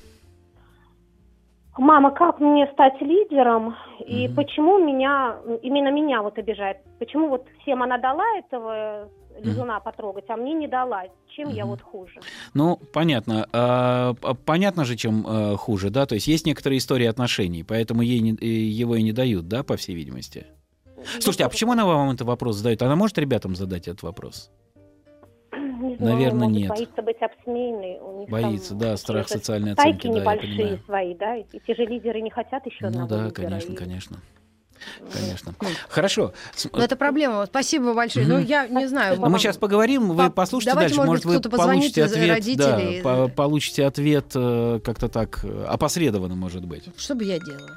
Мама, как мне стать лидером? И Мгм. почему меня, именно меня вот обижает? Почему вот всем она дала этого лизуна потрогать, а мне не дала? Чем я вот хуже? Ну, понятно. А, понятно же, чем э, хуже, да? То есть есть некоторые истории отношений, поэтому ей не- его и не дают, да, по всей видимости? Слушайте, а почему она вам этот вопрос задает? Она может ребятам задать этот вопрос? Не знаю, Наверное, может, нет. боится быть обсмеянной. У них Боится, там да, страх социальной оценки, да, я небольшие свои, да, и те же лидеры не хотят еще Ну одного да, лидера, конечно, и- конечно. Конечно. Ну, Хорошо. С- Ну, это проблема. Спасибо большое. Ну, я не знаю. Ну, мы сейчас поговорим, вы По- послушайте дальше. может вы получите ответ, получите ответ э, как-то так э, опосредованно, может быть. Что бы я делала?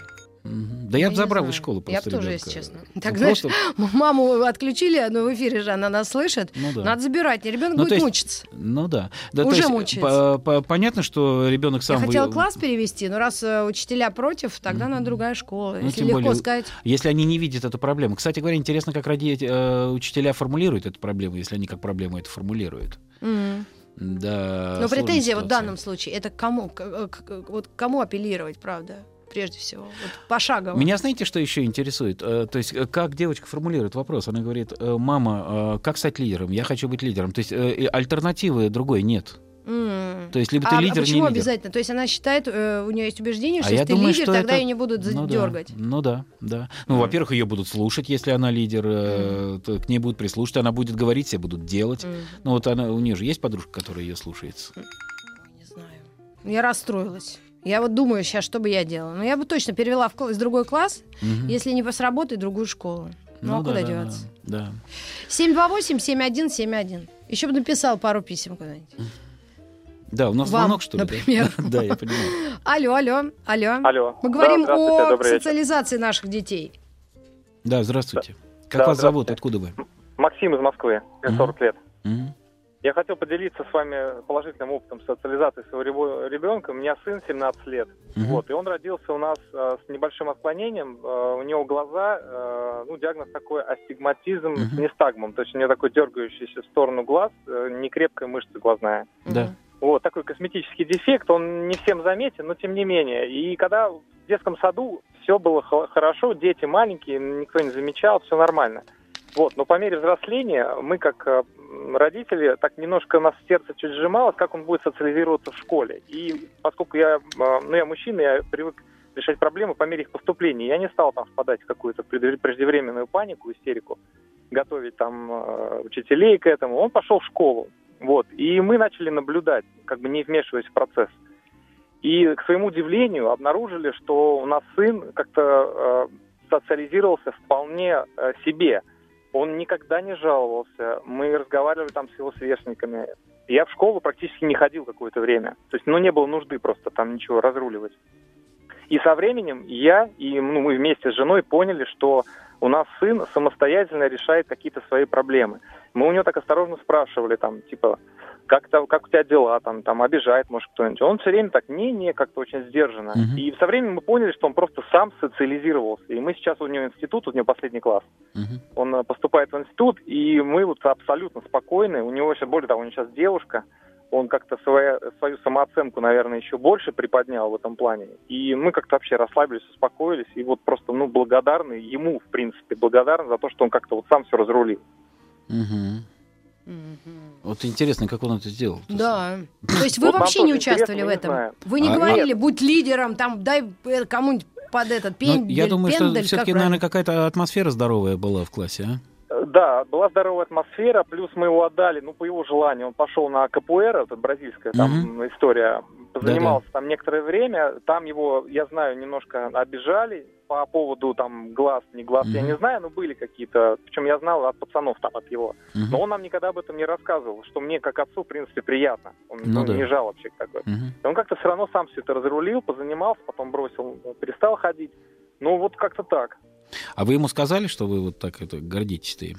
Да я бы не забрал из школы Я просто бы тоже, если честно. Ну, Так, знаешь, просто- (laughs) маму отключили, но в эфире же она нас слышит. Ну да. Надо забирать, ребенок Ну, будет есть мучиться. Ну да. да Уже есть, мучается. по- по- понятно, что ребенок сам... Я вы- хотела класс перевести, но раз э, учителя против, тогда надо другая школа. Ну, Если легко более, сказать. Если они не видят эту проблему. Кстати говоря, интересно, как роди- э, учителя формулируют эту проблему, если они как проблему это формулируют. М. Да, Но претензия вот в ситуация. данном случае, это к кому? К- к- вот к кому апеллировать, правда? Прежде всего. Вот пошагово. Меня знаете, что еще интересует? Э, То есть, э, как девочка формулирует вопрос? Она говорит, э, мама, как стать лидером? Я хочу быть лидером. То есть, альтернативы другой нет. М. То есть, либо а, ты а лидер, почему не лидер. обязательно? То есть она считает, э, у нее есть убеждение, А что я если ты думаю, лидер, что тогда это- ее не будут Ну да, дергать. Ну да, да. Ну, во-первых, ее будут слушать, если она лидер, э, то к ней будут прислушиваться, она будет говорить, все будут делать. Ну вот она, у нее же есть подружка, которая ее слушается. Не знаю. Я расстроилась. Я вот думаю сейчас, что бы я делала. Но я бы точно перевела в, из другой класс, Мгм. если не сработает, другую школу. Ну, а да, куда да, деваться? Да. да. 728-7171. Еще бы написал пару писем куда-нибудь. Да, у нас Вам, звонок, что ли? да? например. (laughs) Да, я понимаю. Алло, алло, алло. Алло. Мы говорим Да, о добрый вечер. социализации наших детей. Да, здравствуйте. Как Да, вас зовут? Откуда вы? Максим из Москвы, мне Мгм. 40 лет. Я хотел поделиться с вами положительным опытом социализации своего ребенка. У меня сын 17 лет. Мгм. Вот, и он родился у нас э, с небольшим отклонением. Э, у него глаза, э, ну, диагноз такой астигматизм с Мгм. нестагмом. То есть у него такой дергающийся в сторону глаз, э, некрепкая мышца глазная. Да. Вот, такой косметический дефект, он не всем заметен, но тем не менее. И когда в детском саду все было хо- хорошо, дети маленькие, никто не замечал, все нормально. Вот, но по мере взросления мы, как э, родители, так немножко нас сердце чуть сжималось, как он будет социализироваться в школе. И поскольку я, э, ну, я мужчина, я привык решать проблемы по мере их поступления. Я не стал там впадать в какую-то преждевременную панику, истерику, готовить там э, учителей к этому. Он пошел в школу. Вот. И мы начали наблюдать, как бы не вмешиваясь в процесс. И, к своему удивлению, обнаружили, что у нас сын как-то социализировался вполне себе. Он никогда не жаловался. Мы разговаривали там с его сверстниками. Я в школу практически не ходил какое-то время. То есть, ну, не было нужды просто там ничего разруливать. И со временем я и ну, мы вместе с женой поняли, что у нас сын самостоятельно решает какие-то свои проблемы. Мы у него так осторожно спрашивали, там, типа, как, там, как у тебя дела, там, там, обижает, может, кто-нибудь. Он все время так, не-не, как-то очень сдержанно. Мгм. И со временем мы поняли, что он просто сам социализировался. И мы сейчас, у него институт, у него последний класс. Мгм. Он э, поступает в институт, и мы вот абсолютно спокойны. У него сейчас, более того, у него сейчас девушка. Он как-то своя- свою самооценку, наверное, еще больше приподнял в этом плане. И мы как-то вообще расслабились, успокоились. И вот просто, ну, благодарны ему, в принципе, благодарны за то, что он как-то вот сам все разрулил. Мгм. Вот интересно, как он это сделал. Да. То есть вы Вот вообще не участвовали в не этом? Вы не А, говорили, будь лидером, там, дай э, кому-нибудь под этот Ну, пендель, я думаю, что все-таки, наверное, какая-то атмосфера здоровая была в классе, а? Да, была здоровая атмосфера, плюс мы его отдали, ну, по его желанию. Он пошел на КПР, это бразильская там история, занимался там некоторое время. Там его, я знаю, немножко обижали по поводу там глаз, не глаз, я Мгм. не знаю, но были какие-то, причем я знал от пацанов там, от его. Мгм. Но он нам никогда об этом не рассказывал, что мне как отцу, в принципе, приятно. Он Ну ну, да. не жалобщик такой. И он как-то все равно сам все это разрулил, позанимался, потом бросил, перестал ходить. Ну, вот как-то так. А вы ему сказали, что вы вот так это гордитесь-то им?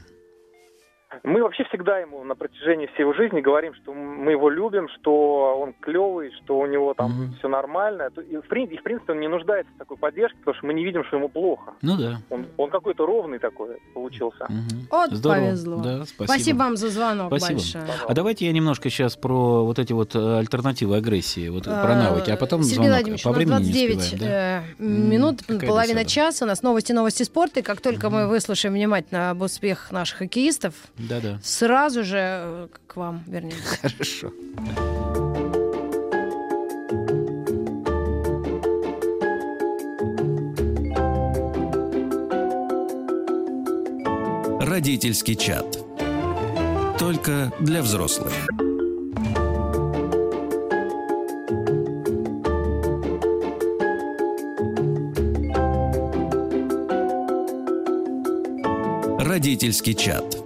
Мы вообще всегда ему на протяжении всей его жизни говорим, что мы его любим, что он клевый, что у него там Мгм. все нормально. И в, и, в принципе он не нуждается в такой поддержке, потому что мы не видим, что ему плохо. Ну да. Он, он какой-то ровный такой получился. Мгм. Вот Здорово. повезло. Да, спасибо. Спасибо вам за звонок Спасибо. большое. А давайте я немножко сейчас про вот эти вот э, альтернативы агрессии, вот про навыки, а потом Сергей звонок. Владимирович, По у нас времени не 29 успеваем, да? э, минут, какая половина часа. У нас новости, новости спорта. И как только мы выслушаем внимательно об успехах наших хоккеистов, Да-да. сразу же э, к вам вернемся. (laughs) Хорошо. Родительский чат. Только для взрослых. Родительский чат.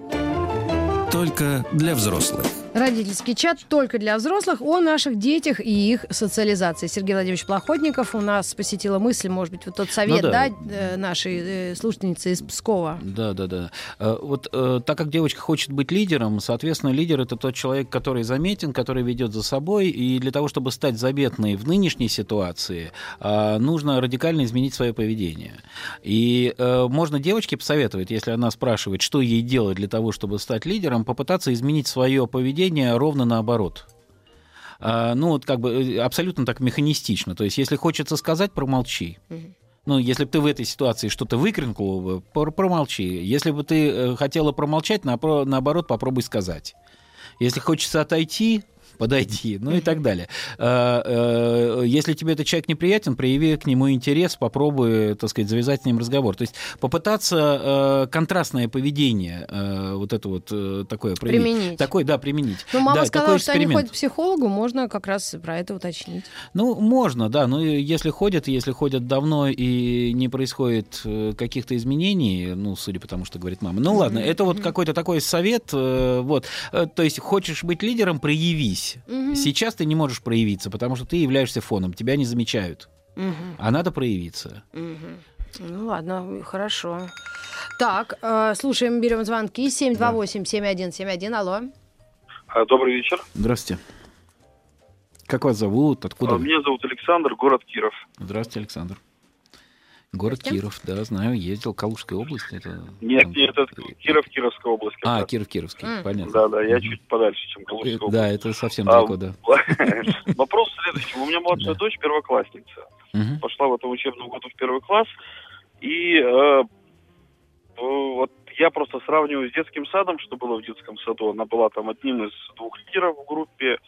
Только для взрослых. Родительский чат только для взрослых о наших детях и их социализации. Сергей Владимирович Плохотников у нас посетила мысль, может быть, вот тот совет, Ну да, да. э, нашей э, слушательницы из Пскова. Да, да, да. Э, Вот так как девочка хочет быть лидером, соответственно, лидер это тот человек, который заметен, который ведет за собой, и для того, чтобы стать заметной в нынешней ситуации, нужно радикально изменить свое поведение. И можно девочке посоветовать, если она спрашивает, что ей делать для того, чтобы стать лидером, попытаться изменить свое поведение ровно наоборот. А, Ну, вот как бы э, абсолютно так механистично. То есть, если хочется сказать, промолчи. Ну, если бы ты в этой ситуации что-то выкрикнул бы, пр- промолчи. Если бы ты э, хотела промолчать, наоборот, попробуй сказать. Если хочется отойти, подойди, ну и так далее. А, э, Если тебе этот человек неприятен, прояви к нему интерес, попробуй, так сказать, завязать с ним разговор. То есть попытаться э, контрастное поведение, э, вот это вот э, такое проявить. Применить. Такой, да, применить. Ну, мама Да, сказала, что они ходят к психологу, можно как раз про это уточнить. Ну, можно, да, но если ходят, если ходят давно и не происходит э, каких-то изменений, ну, судя по тому, что говорит мама. Ну, ладно, это вот какой-то такой совет, э, вот. Э, То есть, хочешь быть лидером, проявись. Мгм. Сейчас ты не можешь проявиться, потому что ты являешься фоном, тебя не замечают. Мгм. А надо проявиться. Мгм. Ну ладно, хорошо. Так, э, слушаем, берем звонки. 728-7171, алло. А, Добрый вечер. Здравствуйте. Как вас зовут? Откуда А? Меня зовут Александр, город Киров. Здравствуйте, Александр. Город Киров, да, знаю, ездил. Калужская область. Это, Нет, там- нет, это Киров, Кировская область. как А, раз. Киров, Кировский, М. понятно. Да, да, я Мгм. чуть подальше, чем Э, Калужская область. Да, это совсем А, далеко, да. (laughs) Вопрос следующий. У меня младшая Да. дочь первоклассница. Пошла в этом учебном году в первый класс. И э, э, вот я просто сравниваю с детским садом, что было в детском саду. Она была там одним из двух лидеров в группе.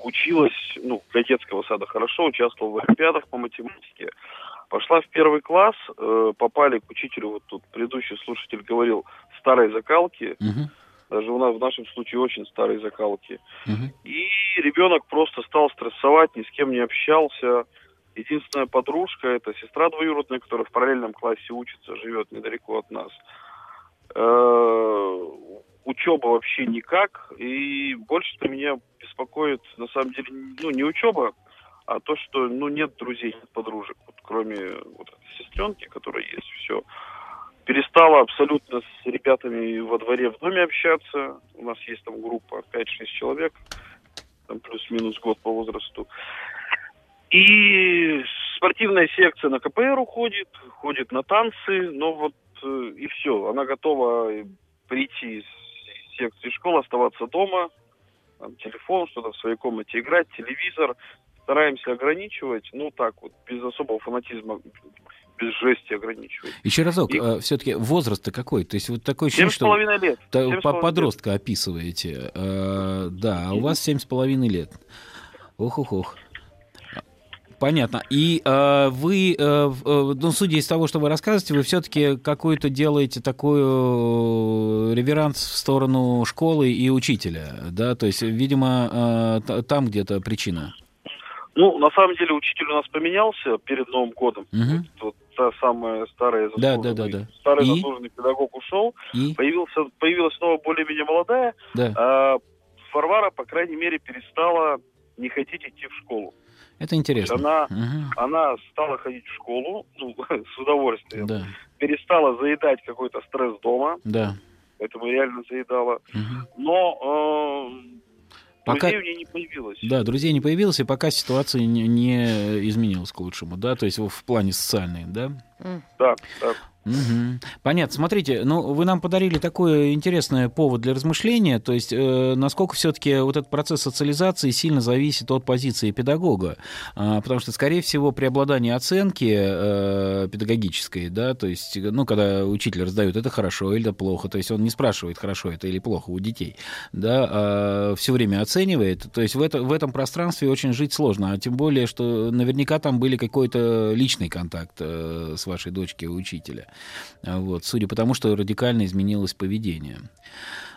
Э, училась, ну, для детского сада хорошо, участвовала в олимпиадах по математике. Пошла в первый класс, э, попали к учителю, вот тут предыдущий слушатель говорил, старой закалки. Мгм. Даже у нас в нашем случае очень старой закалки. Мгм. И ребенок просто стал стрессовать, ни с кем не общался. Единственная подружка, это сестра двоюродная, которая в параллельном классе учится, живет недалеко от нас. Э, Учеба вообще никак. И больше что меня беспокоит, на самом деле, ну, не учеба, а то, что, ну, нет друзей, нет подружек. Вот, кроме вот этой сестренки, которая есть, все. Перестала абсолютно с ребятами во дворе в доме общаться. У нас есть там группа 5-6 человек, там плюс-минус год по возрасту. И спортивная секция на КПР уходит, ходит на танцы, но вот э, и все. Она готова прийти из секции школы, оставаться дома, там, телефон, что-то в своей комнате играть, телевизор. Стараемся ограничивать, ну так вот, без особого фанатизма, без жести ограничивать. Еще разок, И- все-таки возраст-то какой? То есть вот такое Семь ощущение, с что половиной лет. та- по- подростка описываете. Э, Да, а у вас семь с половиной лет. Ох-ох-ох. Понятно. И э, вы, э, э, ну, судя из того, что вы рассказываете, вы все-таки какой-то делаете такой э, реверанс в сторону школы и учителя, да? То есть, видимо, э, там где-то причина. Ну, на самом деле, учитель у нас поменялся перед Новым годом. Мгм. Вот та самая старая Да, да, да, да. старый И? заслуженный педагог ушел, И, появился, появилась снова более-менее молодая. да, А Варвара, по крайней мере, перестала не хотеть идти в школу. Это интересно. Она, Мгм. она стала ходить в школу ну, (laughs) с удовольствием. Да, Перестала заедать какой-то стресс дома, да. поэтому реально заедала. Мгм. Но э, Пока- друзей у нее не появилось. Да, друзей не появилось, и пока ситуация не, не изменилась к лучшему, да, то есть в плане социальной, да? Да, да. Мгм. Понятно. Смотрите, ну вы нам подарили такой интересный повод для размышления, то есть э, насколько все-таки вот этот процесс социализации сильно зависит от позиции педагога, А, потому что, скорее всего, преобладание оценки э, педагогической, да, то есть, ну, когда учитель раздает, это хорошо или это плохо, то есть он не спрашивает, хорошо это или плохо у детей, да, все время оценивает, то есть в, это, в этом пространстве очень жить сложно, а тем более, что наверняка там были какой-то личный контакт э, с вашей дочкой у учителя. А, Вот, судя по тому, что радикально изменилось поведение.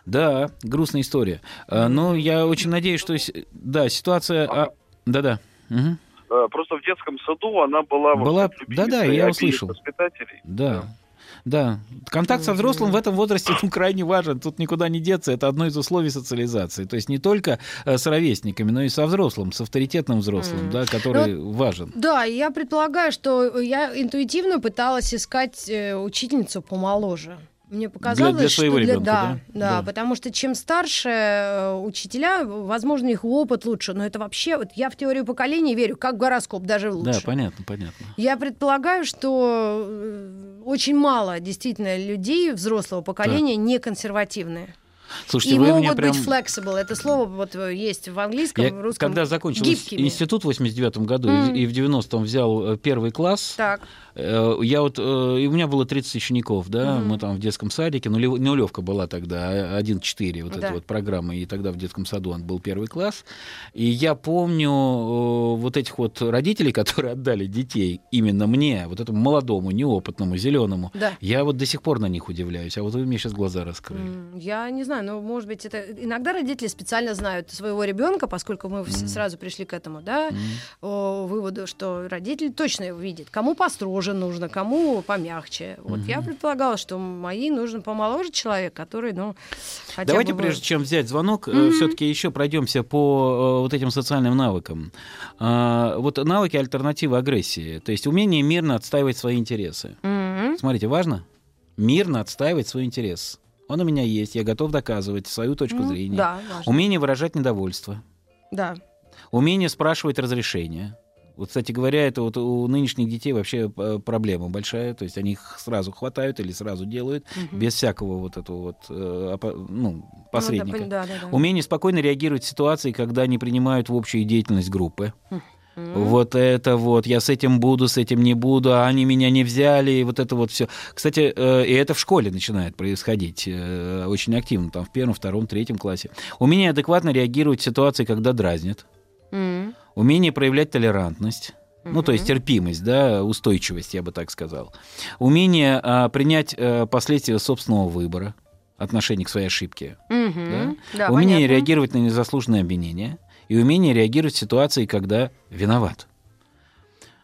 Да, грустная история. А, Но я очень надеюсь, что... Да, ситуация... а, Да-да. Э, Просто в детском саду она была... Была- да-да, я услышал. Воспитателей. Да. Да, контакт со взрослым в этом возрасте ну, крайне важен. Тут никуда не деться. Это одно из условий социализации. То есть не только э, с ровесниками, но и со взрослым, с авторитетным взрослым, Мгм. да, который важен. Да, я предполагаю, что я интуитивно пыталась искать э, учительницу помоложе. Мне показалось, для своего что ребенка, да, да? да, Да. потому что чем старше э, учителя, возможно, их опыт лучше, но это вообще, вот я в теорию поколений верю, как в гороскоп, даже лучше. Да, понятно, понятно. Я предполагаю, что э, очень мало действительно людей взрослого поколения не консервативные. Слушайте, и вы могут прям... быть flexible. Это слово вот э, есть в английском, Я, в русском. когда закончил гибкими. институт в 89 году Мгм. и, в 90-м взял первый класс, Так. Э, Я вот, э, и у меня было 30 учеников, да, Мгм. мы там в детском садике, нулев- нулевка была тогда, а, 1-4, вот Да. эта вот программа, и тогда в детском саду он был первый класс. И я помню э, вот этих вот родителей, (laughs) которые отдали детей именно мне, вот этому молодому, неопытному, зеленому. Да. Я вот до сих пор на них удивляюсь, а вот вы мне сейчас глаза раскрыли. М, Я не знаю, но может быть это иногда родители специально знают своего ребенка, поскольку мы Мгм. сразу пришли к этому, да, о, выводу, что родители точно его видят, кому построже нужно, кому помягче. Вот я Мгм. предполагала, что мои нужен помоложе человек, который, ну, хотя Давайте, бы... прежде чем взять звонок, Мгм. все-таки еще пройдемся по э, вот этим социальным навыкам. А, Вот навыки альтернативы агрессии, то есть умение мирно отстаивать свои интересы. Мгм. Смотрите, важно мирно отстаивать свой интерес. Он у меня есть, я готов доказывать свою точку Ну, зрения. Да, важно. Умение выражать недовольство. Да. Умение спрашивать разрешение. Вот, кстати говоря, это вот у нынешних детей вообще э, проблема большая, то есть они их сразу хватают или сразу делают, Мгм. без всякого вот этого вот, э, опо- ну, посредника. Ну, да, да, да. Умение спокойно реагировать в ситуации, когда они принимают в общую деятельность группы. М. Вот это вот, я с этим буду, с этим не буду, а они меня не взяли, и вот это вот все. Кстати, э, и это в школе начинает происходить э, очень активно, там в первом, втором, третьем классе. Умение адекватно реагировать в ситуации, когда дразнят. Умение проявлять толерантность. Ну, то есть терпимость, да, устойчивость, я бы так сказал. Умение а, принять а, последствия собственного выбора, отношение к своей ошибке. Мгм. Да? Да, умение понятно. реагировать на незаслуженные обвинения и умение реагировать в ситуации, когда виноват.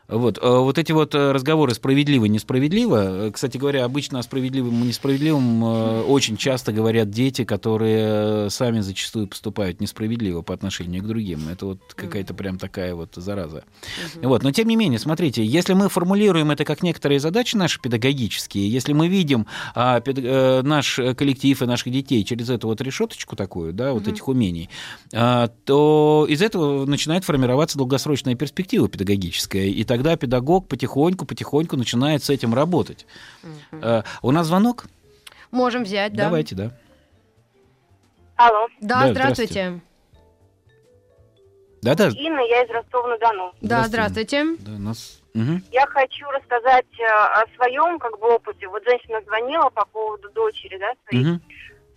Вот, э, вот эти вот э, разговоры справедливо, несправедливо. э, Кстати говоря, обычно о справедливом и несправедливом очень часто говорят дети, которые сами зачастую поступают несправедливо по отношению к другим. Это вот какая-то прям такая вот зараза. Вот, но тем не менее, смотрите, если мы формулируем это как некоторые задачи наши педагогические, если мы видим а, пед- э, наш коллектив и наших детей через эту вот решеточку такую, да, вот этих умений, а, то из этого начинает формироваться долгосрочная перспектива педагогическая, и тогда педагог потихоньку-потихоньку начинает с этим работать. А, у нас звонок? Можем взять, да. Давайте, да. Алло. Да, Да, здравствуйте. Да-да. Инна, я из Ростова-на-Дону. Да, здравствуйте. Да, нас... Мгм. Я хочу рассказать э, о своем как бы опыте. Вот женщина звонила по поводу дочери, да, своей.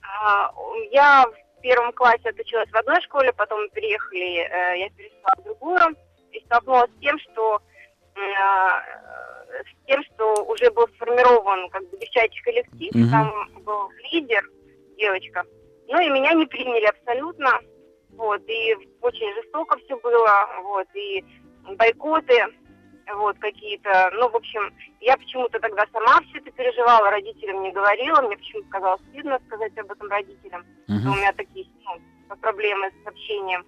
А, Я в первом классе отучилась в одной школе, потом мы переехали, э, я перешла в другую и столкнулась с тем, что с тем, что уже был сформирован как бы девчачий коллектив, Мгм. там был лидер, девочка. Ну и меня не приняли абсолютно, вот, и очень жестоко все было, вот, и бойкоты, вот, какие-то, ну, в общем, я почему-то тогда сама все это переживала, родителям не говорила, мне почему-то казалось стыдно сказать об этом родителям, Мгм. что у меня такие, ну, проблемы с общением,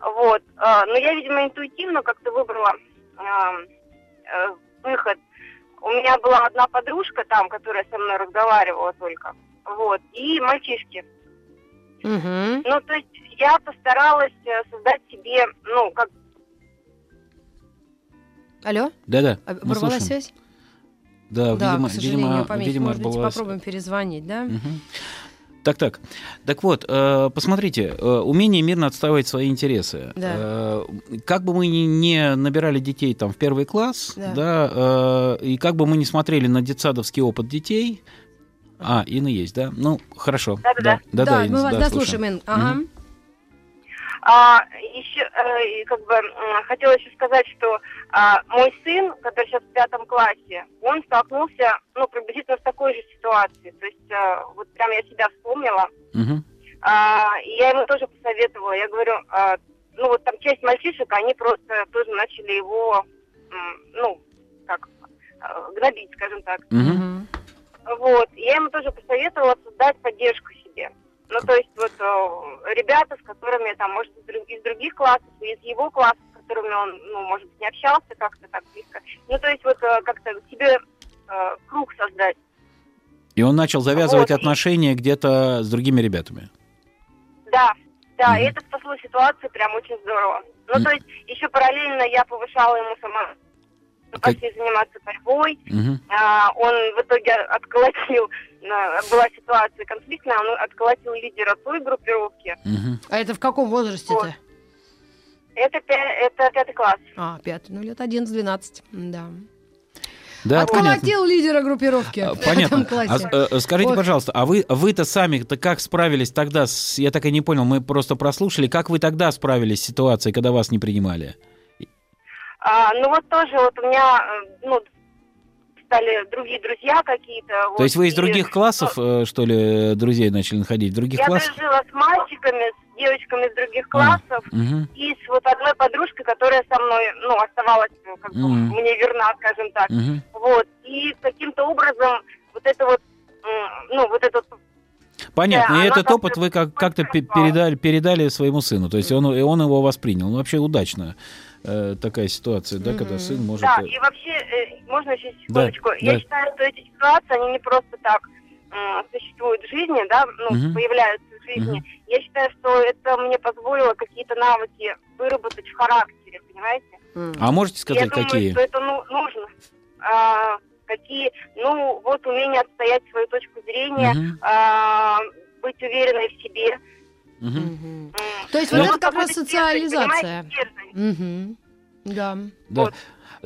вот, а, но я, видимо, интуитивно как-то выбрала э, выход. У меня была одна подружка там, которая со мной разговаривала только, вот, и мальчишки. Мгм. Ну, то есть я постаралась э, создать себе, ну, как Алло? Да-да, Оборвалась слушаем. связь? Да, да, видимо, к сожалению, видимо, помехи. видимо, Может быть, попробуем перезвонить, да? Мгм. Так, так. Так вот, э, посмотрите, э, умение мирно отстаивать свои интересы. Да. Э, Как бы мы ни- не набирали детей там в первый класс, Да. да, и как бы мы не смотрели на детсадовский опыт детей, а, Инна есть, да? Ну, хорошо. Да-да-да. Да, да, Да, мы вас да, дослушаем, слушаем. Ин. Ага. Мгм. А, еще, э, как бы, хотела еще сказать, что а, мой сын, который сейчас в пятом классе, он столкнулся, ну, приблизительно с такой же ситуацией. То есть, э, вот прям я себя вспомнила. Мгм. А, и я ему тоже посоветовала. Я говорю, а, ну, вот там часть мальчишек, они просто тоже начали его, ну, как, э, гнобить, скажем так. Мгм. Вот. И Я ему тоже посоветовала создать поддержку себе. Ну, то есть вот э, ребята, с которыми там, может, из друг- из других классов, из его класса, с которыми он, ну, может быть, не общался как-то так близко. Ну, то есть вот э, как-то себе э, круг создать. И он начал завязывать Вот, отношения где-то с другими ребятами. Да, да, и это спасло ситуацию прям очень здорово. Ну, то есть еще параллельно я повышала ему сама пошли заниматься борьбой. Мгм. А, он в итоге отколотил, а, была ситуация конфликтная, он отколотил лидера той группировки. А это в каком возрасте-то? Это, пя- это пятый класс. А, пятый, ну лет 11-12, да. Да, понятно. Отколотил лидера группировки А, в Понятно. этом классе. А, э, скажите, Вот. пожалуйста, а вы, вы-то сами-то как справились тогда? С, я так и не понял, мы просто прослушали. Как вы тогда справились с ситуацией, когда вас не принимали? А, ну вот тоже вот у меня, э, ну, стали другие друзья какие-то. То вот, есть вы из и других классов, э, что ли, друзей начали находить? Других Я классах? дружила с мальчиками, с девочками из других классов. Мгм. И с вот одной подружкой, которая со мной, ну, оставалась, ну, как бы, Мгм. мне верна, скажем так. Мгм. Вот. И каким-то образом вот это вот, ну, вот этот Понятно. Да, и этот опыт вы как- как-то пе- передали, передали своему сыну. То есть он, и он его воспринял. Ну, вообще удачно такая ситуация, да, когда сын может... Да, э, и вообще, э, можно еще Да, секундочку? Я да. считаю, что эти ситуации, они не просто так существуют в жизни, да, ну, появляются в жизни. Я считаю, что это мне позволило какие-то навыки выработать в характере. понимаете? А можете сказать, Я думаю, какие? что это ну, нужно. А, какие, ну, вот умение отстоять свою точку зрения, а, быть уверенной в себе. Мгм. То есть Ну, вот это как раз социализация. Мгм. Да. Да.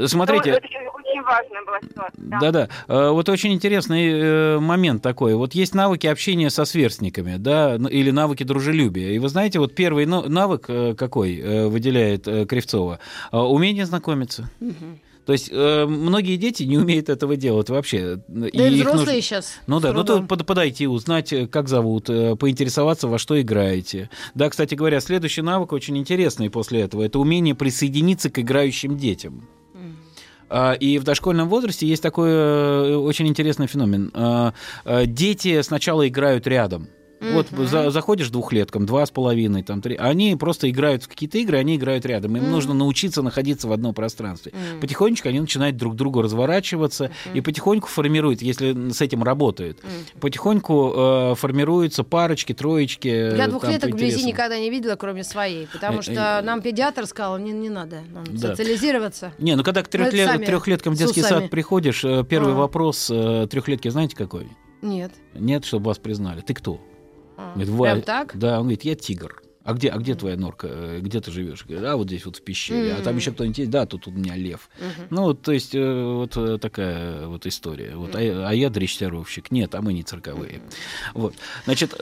Смотрите, Ну, очень, важная была ситуация. да. Да-да. Э, Вот очень интересный э, момент такой. Вот есть навыки общения со сверстниками, да, ну, или навыки дружелюбия. И вы знаете, вот первый ну- навык э, какой э, выделяет э, Кривцова? Э, Умение знакомиться. То есть э, многие дети не умеют этого делать вообще. Да и взрослые сейчас. Ну да, с ну то трудом. под- подойти, узнать, э, как зовут, э, поинтересоваться, во что играете. Да, кстати говоря, следующий навык очень интересный после этого. Это умение присоединиться к играющим детям. А, И в дошкольном возрасте есть такой э, очень интересный феномен. А, э, Дети сначала играют рядом. Вот за- заходишь двухлеткам, два с половиной, там три. Они просто играют в какие-то игры, они играют рядом. Им Мгм. нужно научиться находиться в одном пространстве. Мгм. Потихонечку они начинают друг к другу разворачиваться и потихоньку формируют, если с этим работают, потихоньку э, формируются парочки, троечки. Я э, двухлеток вблизи никогда не видела, кроме своей. Потому Э, что э, нам педиатр сказал, не, не надо нам Да. социализироваться. Не, ну когда к трехлет- трехлеткам в детский сад приходишь, первый А. вопрос э, трехлетки знаете какой? Нет. Нет, чтобы вас признали. Ты кто? А, Говорит, Прям «Ва- так? Да, он говорит, я тигр. А где, а где твоя норка? Э, Где ты живешь? Говорит, а вот здесь вот в пещере. А там еще кто-нибудь есть? Да, тут у меня лев. Мгм. Ну, то есть, э, вот э, такая вот история. Вот, а, я- а я дрессировщик. Нет, а мы не цирковые. Вот. Значит,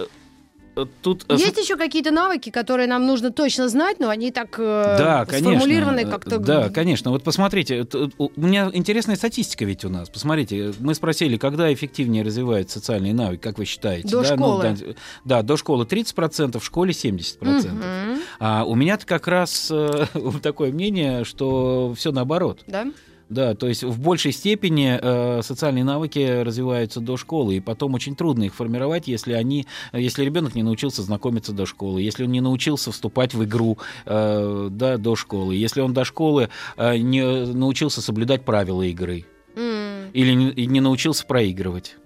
тут... э, Есть еще какие-то навыки, которые нам нужно точно знать, но они так э, Да, сформулированы как-то... Да, конечно. Вот посмотрите, у меня интересная статистика ведь у нас. Посмотрите, мы спросили, когда эффективнее развиваются социальные навыки, как вы считаете? До да, ну, школы. да, да, до школы 30%, в школе 70%. Мгм. А у меня-то как раз э, (laughs) такое мнение, что все наоборот. Да? Да, то есть в большей степени э, социальные навыки развиваются до школы, и потом очень трудно их формировать, если они, если ребенок не научился знакомиться до школы, если он не научился вступать в игру э, да, до школы, если он до школы э, не научился соблюдать правила игры М. или не, не научился проигрывать.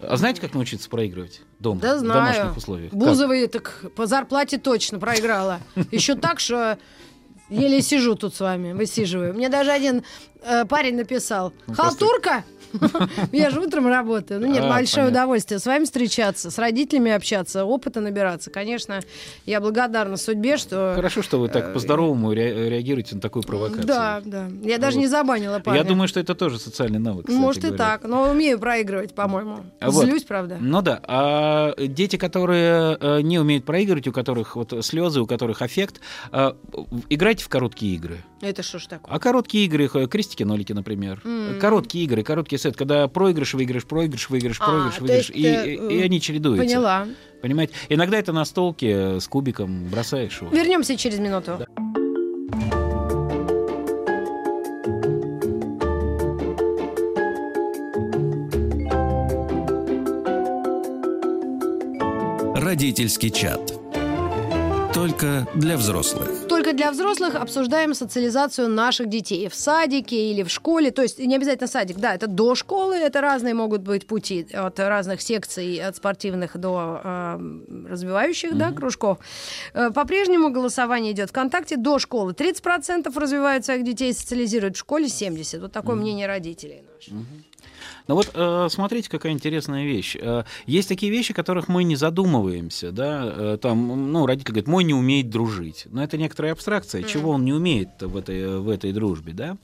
А знаете, как научиться проигрывать дома? Да В знаю. домашних условиях? Как? Бузовой так по зарплате точно проиграла. (laughs) Еще так, что еле сижу тут с вами, высиживаю. Мне даже один э, парень написал. Ну, просто- Халтурка? (laughs) Я же утром работаю. Ну нет, А, большое понятно. удовольствие с вами встречаться, с родителями общаться, опыта набираться. Конечно, я благодарна судьбе, что... Хорошо, что вы так по-здоровому ре- реагируете на такую провокацию. Э, Да, да. Я даже не забанила парня. Я думаю, что это тоже социальный навык. кстати Может и говоря. так, но умею проигрывать, по-моему. А вот. Злюсь, правда. Ну да, а дети, которые э, не умеют проигрывать, у которых вот слезы, у которых аффект, э, играйте в короткие игры. Это что ж такое? А короткие игры, х- крестики-нолики, например. М. Короткие игры, короткий сет, когда проигрыш, выигрыш, проигрыш, выигрыш, А, проигрыш, выигрыш, и, э, и- и они чередуются. Поняла. Понимаете? Иногда это на столке э, с кубиком бросаешь его. Вернемся через минуту. Родительский чат. Только для взрослых. Только для взрослых обсуждаем социализацию наших детей в садике или в школе. То есть не обязательно садик, да, это до школы, это разные могут быть пути от разных секций, от спортивных до э, развивающих, да, кружков. По-прежнему голосование идет ВКонтакте до школы. 30% развивают своих детей, социализируют в школе 70%. Вот такое мнение родителей наших. Ну вот э, смотрите, какая интересная вещь. Э, Есть такие вещи, о которых мы не задумываемся, да, Э, там, ну, родитель говорит, мой не умеет дружить. Но это некоторая абстракция, чего он не умеет в этой, в этой дружбе, да,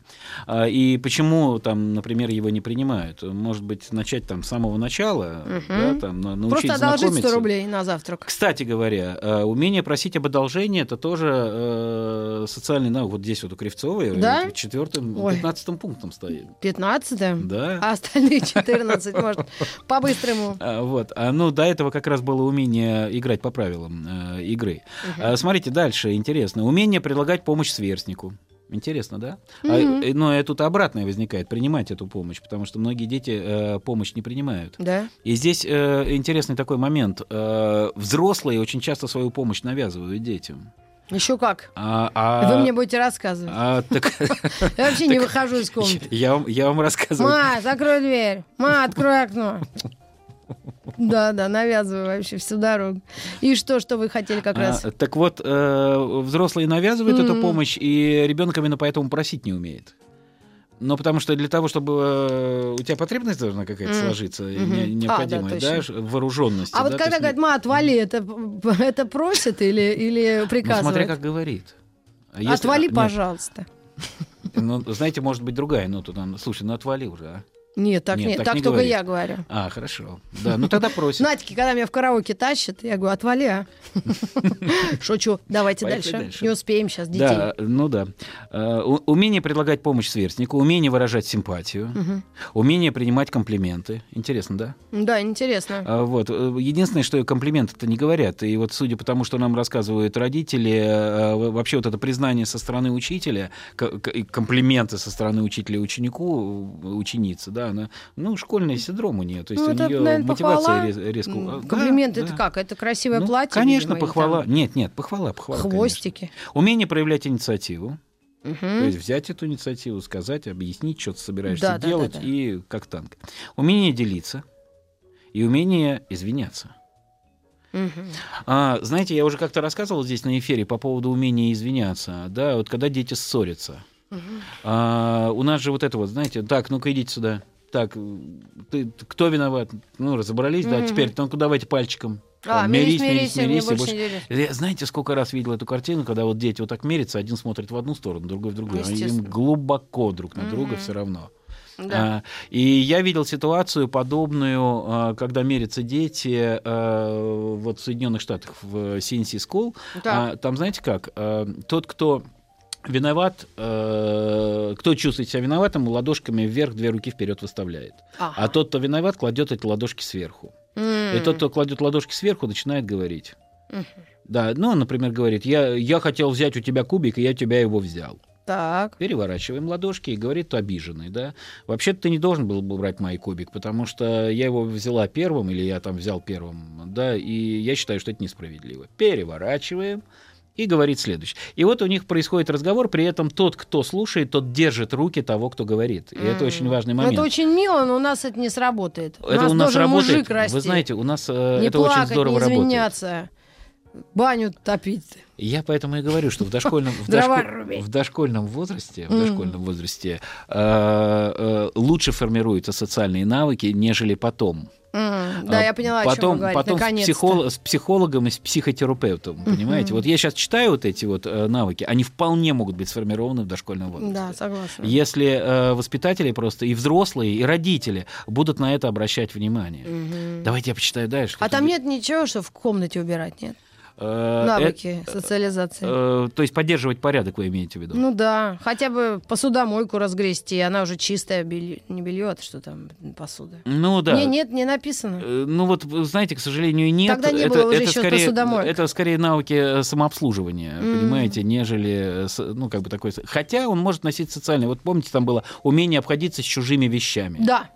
А, и почему там, например, его не принимают. Может быть, начать там с самого начала, да, там, на- научить Просто одолжить 100 знакомиться. рублей на завтрак. Кстати говоря, э, умение просить об одолжении это тоже э, социальный навык. Вот здесь вот у Кривцовой Да? четвертым, пятнадцатым пунктом стоит. 15 Да. а остальные 14, может, по-быстрому. А, Вот. А, ну, до этого как раз было умение играть по правилам э, игры. А, смотрите, дальше интересно. Умение предлагать помощь сверстнику. Интересно, да? А, Мгм. э, но и тут обратное возникает, принимать эту помощь, потому что многие дети э, помощь не принимают. Да. И здесь э, интересный такой момент. Э, взрослые очень часто свою помощь навязывают детям. Еще как. А, а- Вы мне будете рассказывать. а, так- (laughs) Я вообще не выхожу из комнаты. (laughs) я, я вам рассказываю. Ма, закрой дверь. Ма, открой окно. Да, да, навязываю вообще всю дорогу. И что, что вы хотели как раз? А, так вот, э, взрослые навязывают эту Мгм. помощь, и ребенок именно поэтому просить не умеет. Но потому что для того, чтобы э, у тебя потребность должна какая-то сложиться, Мгм. не- А, необходимая, да, да, вооруженности. А вот да, то когда есть говорят, ма, отвали, это, это просит или, или Ну, приказывает? смотря как говорит. А если- Отвали, нет, пожалуйста. Ну, знаете, может быть другая. Ну, тут слушай, ну отвали уже, а. Нет, так нет, так, не только говори. я говорю. А, хорошо. Да, ну тогда просит. Натики, когда меня в караоке тащат, я говорю, отвали, а. (laughs) Шучу. Давайте дальше. Не успеем сейчас детей. Да, ну да. У- Умение предлагать помощь сверстнику, умение выражать симпатию, умение принимать комплименты. Интересно, да? Да, интересно. А, Вот. э, Единственное, что комплименты-то не говорят. И вот судя по тому, что нам рассказывают родители, э, вообще вот это признание со стороны учителя, комплименты со стороны учителя ученику, э, ученицы, да, она, ну, школьный синдром у нее. То есть Ну, у это, нее наверное, мотивация похвала. рез- резко... Да, Комплимент да. это как? Это красивое Ну, платье? Конечно, видимо, похвала. там Нет, нет, похвала, похвала. конечно. Хвостики. Умение проявлять инициативу. Мгм. То есть взять эту инициативу, сказать, объяснить, что ты собираешься Да, да, делать, да, да. и как танк. Умение делиться и умение извиняться. Мгм. А, знаете, я уже как-то рассказывал здесь на эфире по поводу умения извиняться. Да, вот когда дети ссорятся. А, у нас же вот это вот, знаете, так, ну-ка идите сюда. Так, ты, кто виноват? Ну, разобрались, да, Мгм. теперь, ну-ка давайте пальчиком. А, Там, мирись, мирись, мне и больше делись. Я, знаете, сколько раз видел эту картину, когда вот дети вот так мерятся, один смотрит в одну сторону, другой в другую, а им глубоко друг на друга Мгм. все равно. Да. А, И я видел ситуацию подобную, а, когда мерятся дети а, вот в Соединенных Штатах в CNC School. Так. А, Там, знаете как, тот, кто виноват, э, кто чувствует себя виноватым, ладошками вверх, две руки вперед выставляет. Ага. А тот, кто виноват, кладет эти ладошки сверху. М. И тот, кто кладет ладошки сверху, начинает говорить. Мгм. Да, ну, например, говорит, я, я хотел взять у тебя кубик, и я тебя его взял. Так. Переворачиваем ладошки и говорит обиженный, да. Вообще-то ты не должен был бы брать мой кубик, потому что я его взяла первым, или я там взял первым, да, и я считаю, что это несправедливо. Переворачиваем и говорит следующее. И вот у них происходит разговор, при этом тот, кто слушает, тот держит руки того, кто говорит. И это М. очень важный момент. Это очень мило, но у нас это не сработает. Это у нас должен работает. мужик расти. Вы знаете, у нас э, не это плакать, очень здорово не работает. извиняться. Баню топить. Я поэтому и говорю, что в дошкольном, в дошко- в дошкольном возрасте, в дошкольном возрасте э, э, лучше формируются социальные навыки, нежели потом. М, Да, А я поняла, о чем потом, вы говорите. потом с, Наконец-то. психол- с психологом и с психотерапевтом, понимаете? Вот я сейчас читаю вот эти вот э, навыки, они вполне могут быть сформированы в дошкольном возрасте. Да, согласна. Если э, воспитатели просто и взрослые, и родители будут на это обращать внимание. Мгм. Давайте я почитаю дальше. А там нет ничего, что в комнате убирать, нет? Э, Навыки э, социализации. э, то есть поддерживать порядок, вы имеете в виду? Ну да, хотя бы посудомойку разгрести, она уже чистая, белье, не белье, а что там, посуда. Ну да. Не, нет, не написано. Э, Ну вот, знаете, к сожалению, нет. Тогда не это, было уже это еще скорее, посудомоек. Это скорее навыки э, самообслуживания, М. понимаете, нежели, э, ну, как бы такой... Хотя он может носить социальный. Вот помните, там было умение обходиться с чужими вещами. Да.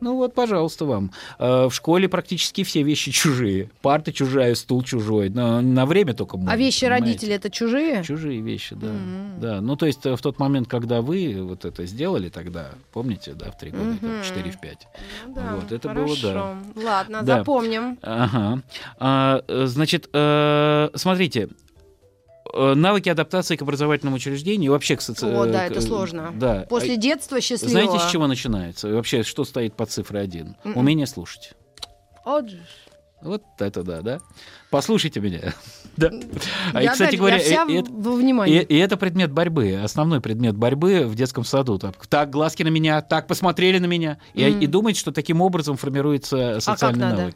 Ну вот, пожалуйста, вам. Э, В школе практически все вещи чужие. Парта чужая, стул чужой. На, на время только можно, А вещи понимаете? родителей это чужие? Чужие вещи, да. Мгм. да. Ну, то есть э, в тот момент, когда вы вот это сделали тогда, помните, да, в три года, там, Мгм. 4-5. Ну да, вот, это хорошо. было, да. Ладно, Да. запомним. Ага. А, э, значит, смотрите, навыки адаптации к образовательному учреждению и вообще к соци... О, да, это сложно. Да. После А детства счастливого. Знаете, с чего начинается? И вообще, что стоит под цифрой один? Мгм. Умение слушать. Вот же. Вот это да, да. Послушайте меня. (laughs) Да. А, и, Я, кстати да, говоря, я вся и- и это- во и, внимании. и это предмет борьбы, основной предмет борьбы в детском саду. Так, так, глазки на меня, так, посмотрели на меня. И, Мгм. и думать, что таким образом формируется социальный надо? навык.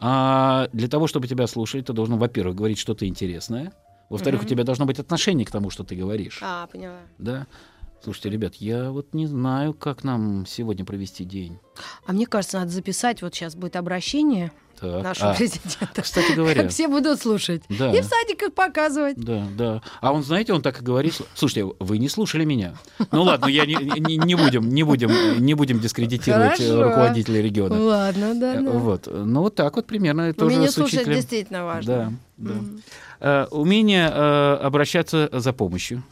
А для того, чтобы тебя слушали, ты должен, во-первых, говорить что-то интересное. Во-вторых, Мгм. у тебя должно быть отношение к тому, что ты говоришь. А, поняла. Да? Слушайте, ребят, я вот не знаю, как нам сегодня провести день. А мне кажется, надо записать, вот сейчас будет обращение Так. нашего А, президента. кстати (laughs) говоря. Все будут слушать. Да. И в садиках показывать. Да, да. А он, знаете, он так и говорит. Слушайте, вы не слушали меня. Ну ладно, я не, не- не будем, не будем, не будем дискредитировать Хорошо. руководителя региона. Ладно, да, Э, да. Вот. Ну вот так вот примерно тоже Умение слушать действительно важно. Да, да. Э, Умение э, обращаться за помощью.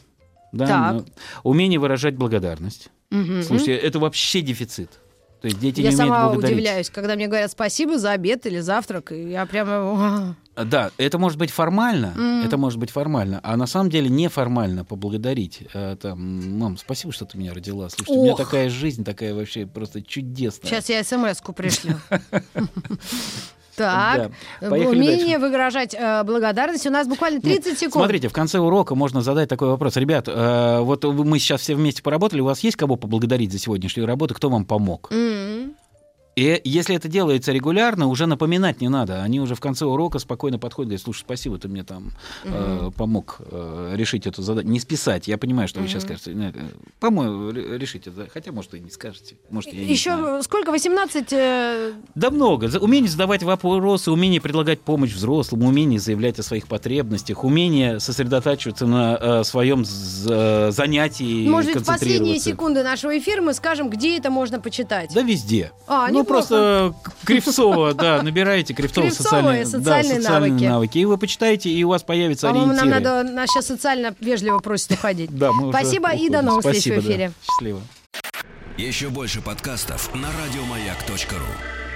Да, Так. ну, умение выражать благодарность. Мгм. Слушайте, это вообще дефицит. То есть дети Я не умеют сама благодарить. удивляюсь, когда мне говорят спасибо за обед или завтрак, и я прямо... Да, это может быть формально, Мгм. это может быть формально, а на самом деле неформально поблагодарить. Э, Там, мам, спасибо, что ты меня родила. Слушай, у меня такая жизнь, такая вообще просто чудесная. Сейчас я смс-ку пришлю. (laughs) Так, Да. Поехали умение выражать э, благодарность. У нас буквально 30 секунд. Смотрите, в конце урока можно задать такой вопрос. Ребят, э, вот мы сейчас все вместе поработали, у вас есть кого поблагодарить за сегодняшнюю работу, кто вам помог? М. И если это делается регулярно, уже напоминать не надо. Они уже в конце урока спокойно подходят и говорят, слушай, спасибо, ты мне там э, Мгм. помог э, решить эту задачу. Не списать, я понимаю, что вы сейчас скажете. «Нет, э, По-моему, ре- решите. да». Хотя, может, и не скажете. Может, я и не Еще знаю. сколько? 18? э, Да много. Умение задавать вопросы, умение предлагать помощь взрослым, умение заявлять о своих потребностях, умение сосредотачиваться на э, своем з- занятии, Может быть, в последние секунды нашего эфира мы скажем, где это можно почитать. Да везде. А, ну. Просто Кривцова, да, набираете Кривцова социальные, да, социальные навыки. навыки. И вы почитаете, и у вас появятся По-моему, нам ориентиры. надо, нас сейчас социально вежливо просят уходить. Да, мы уже Спасибо и до новых встреч в да. эфире. Счастливо. Еще больше подкастов на радиомаяк.ру.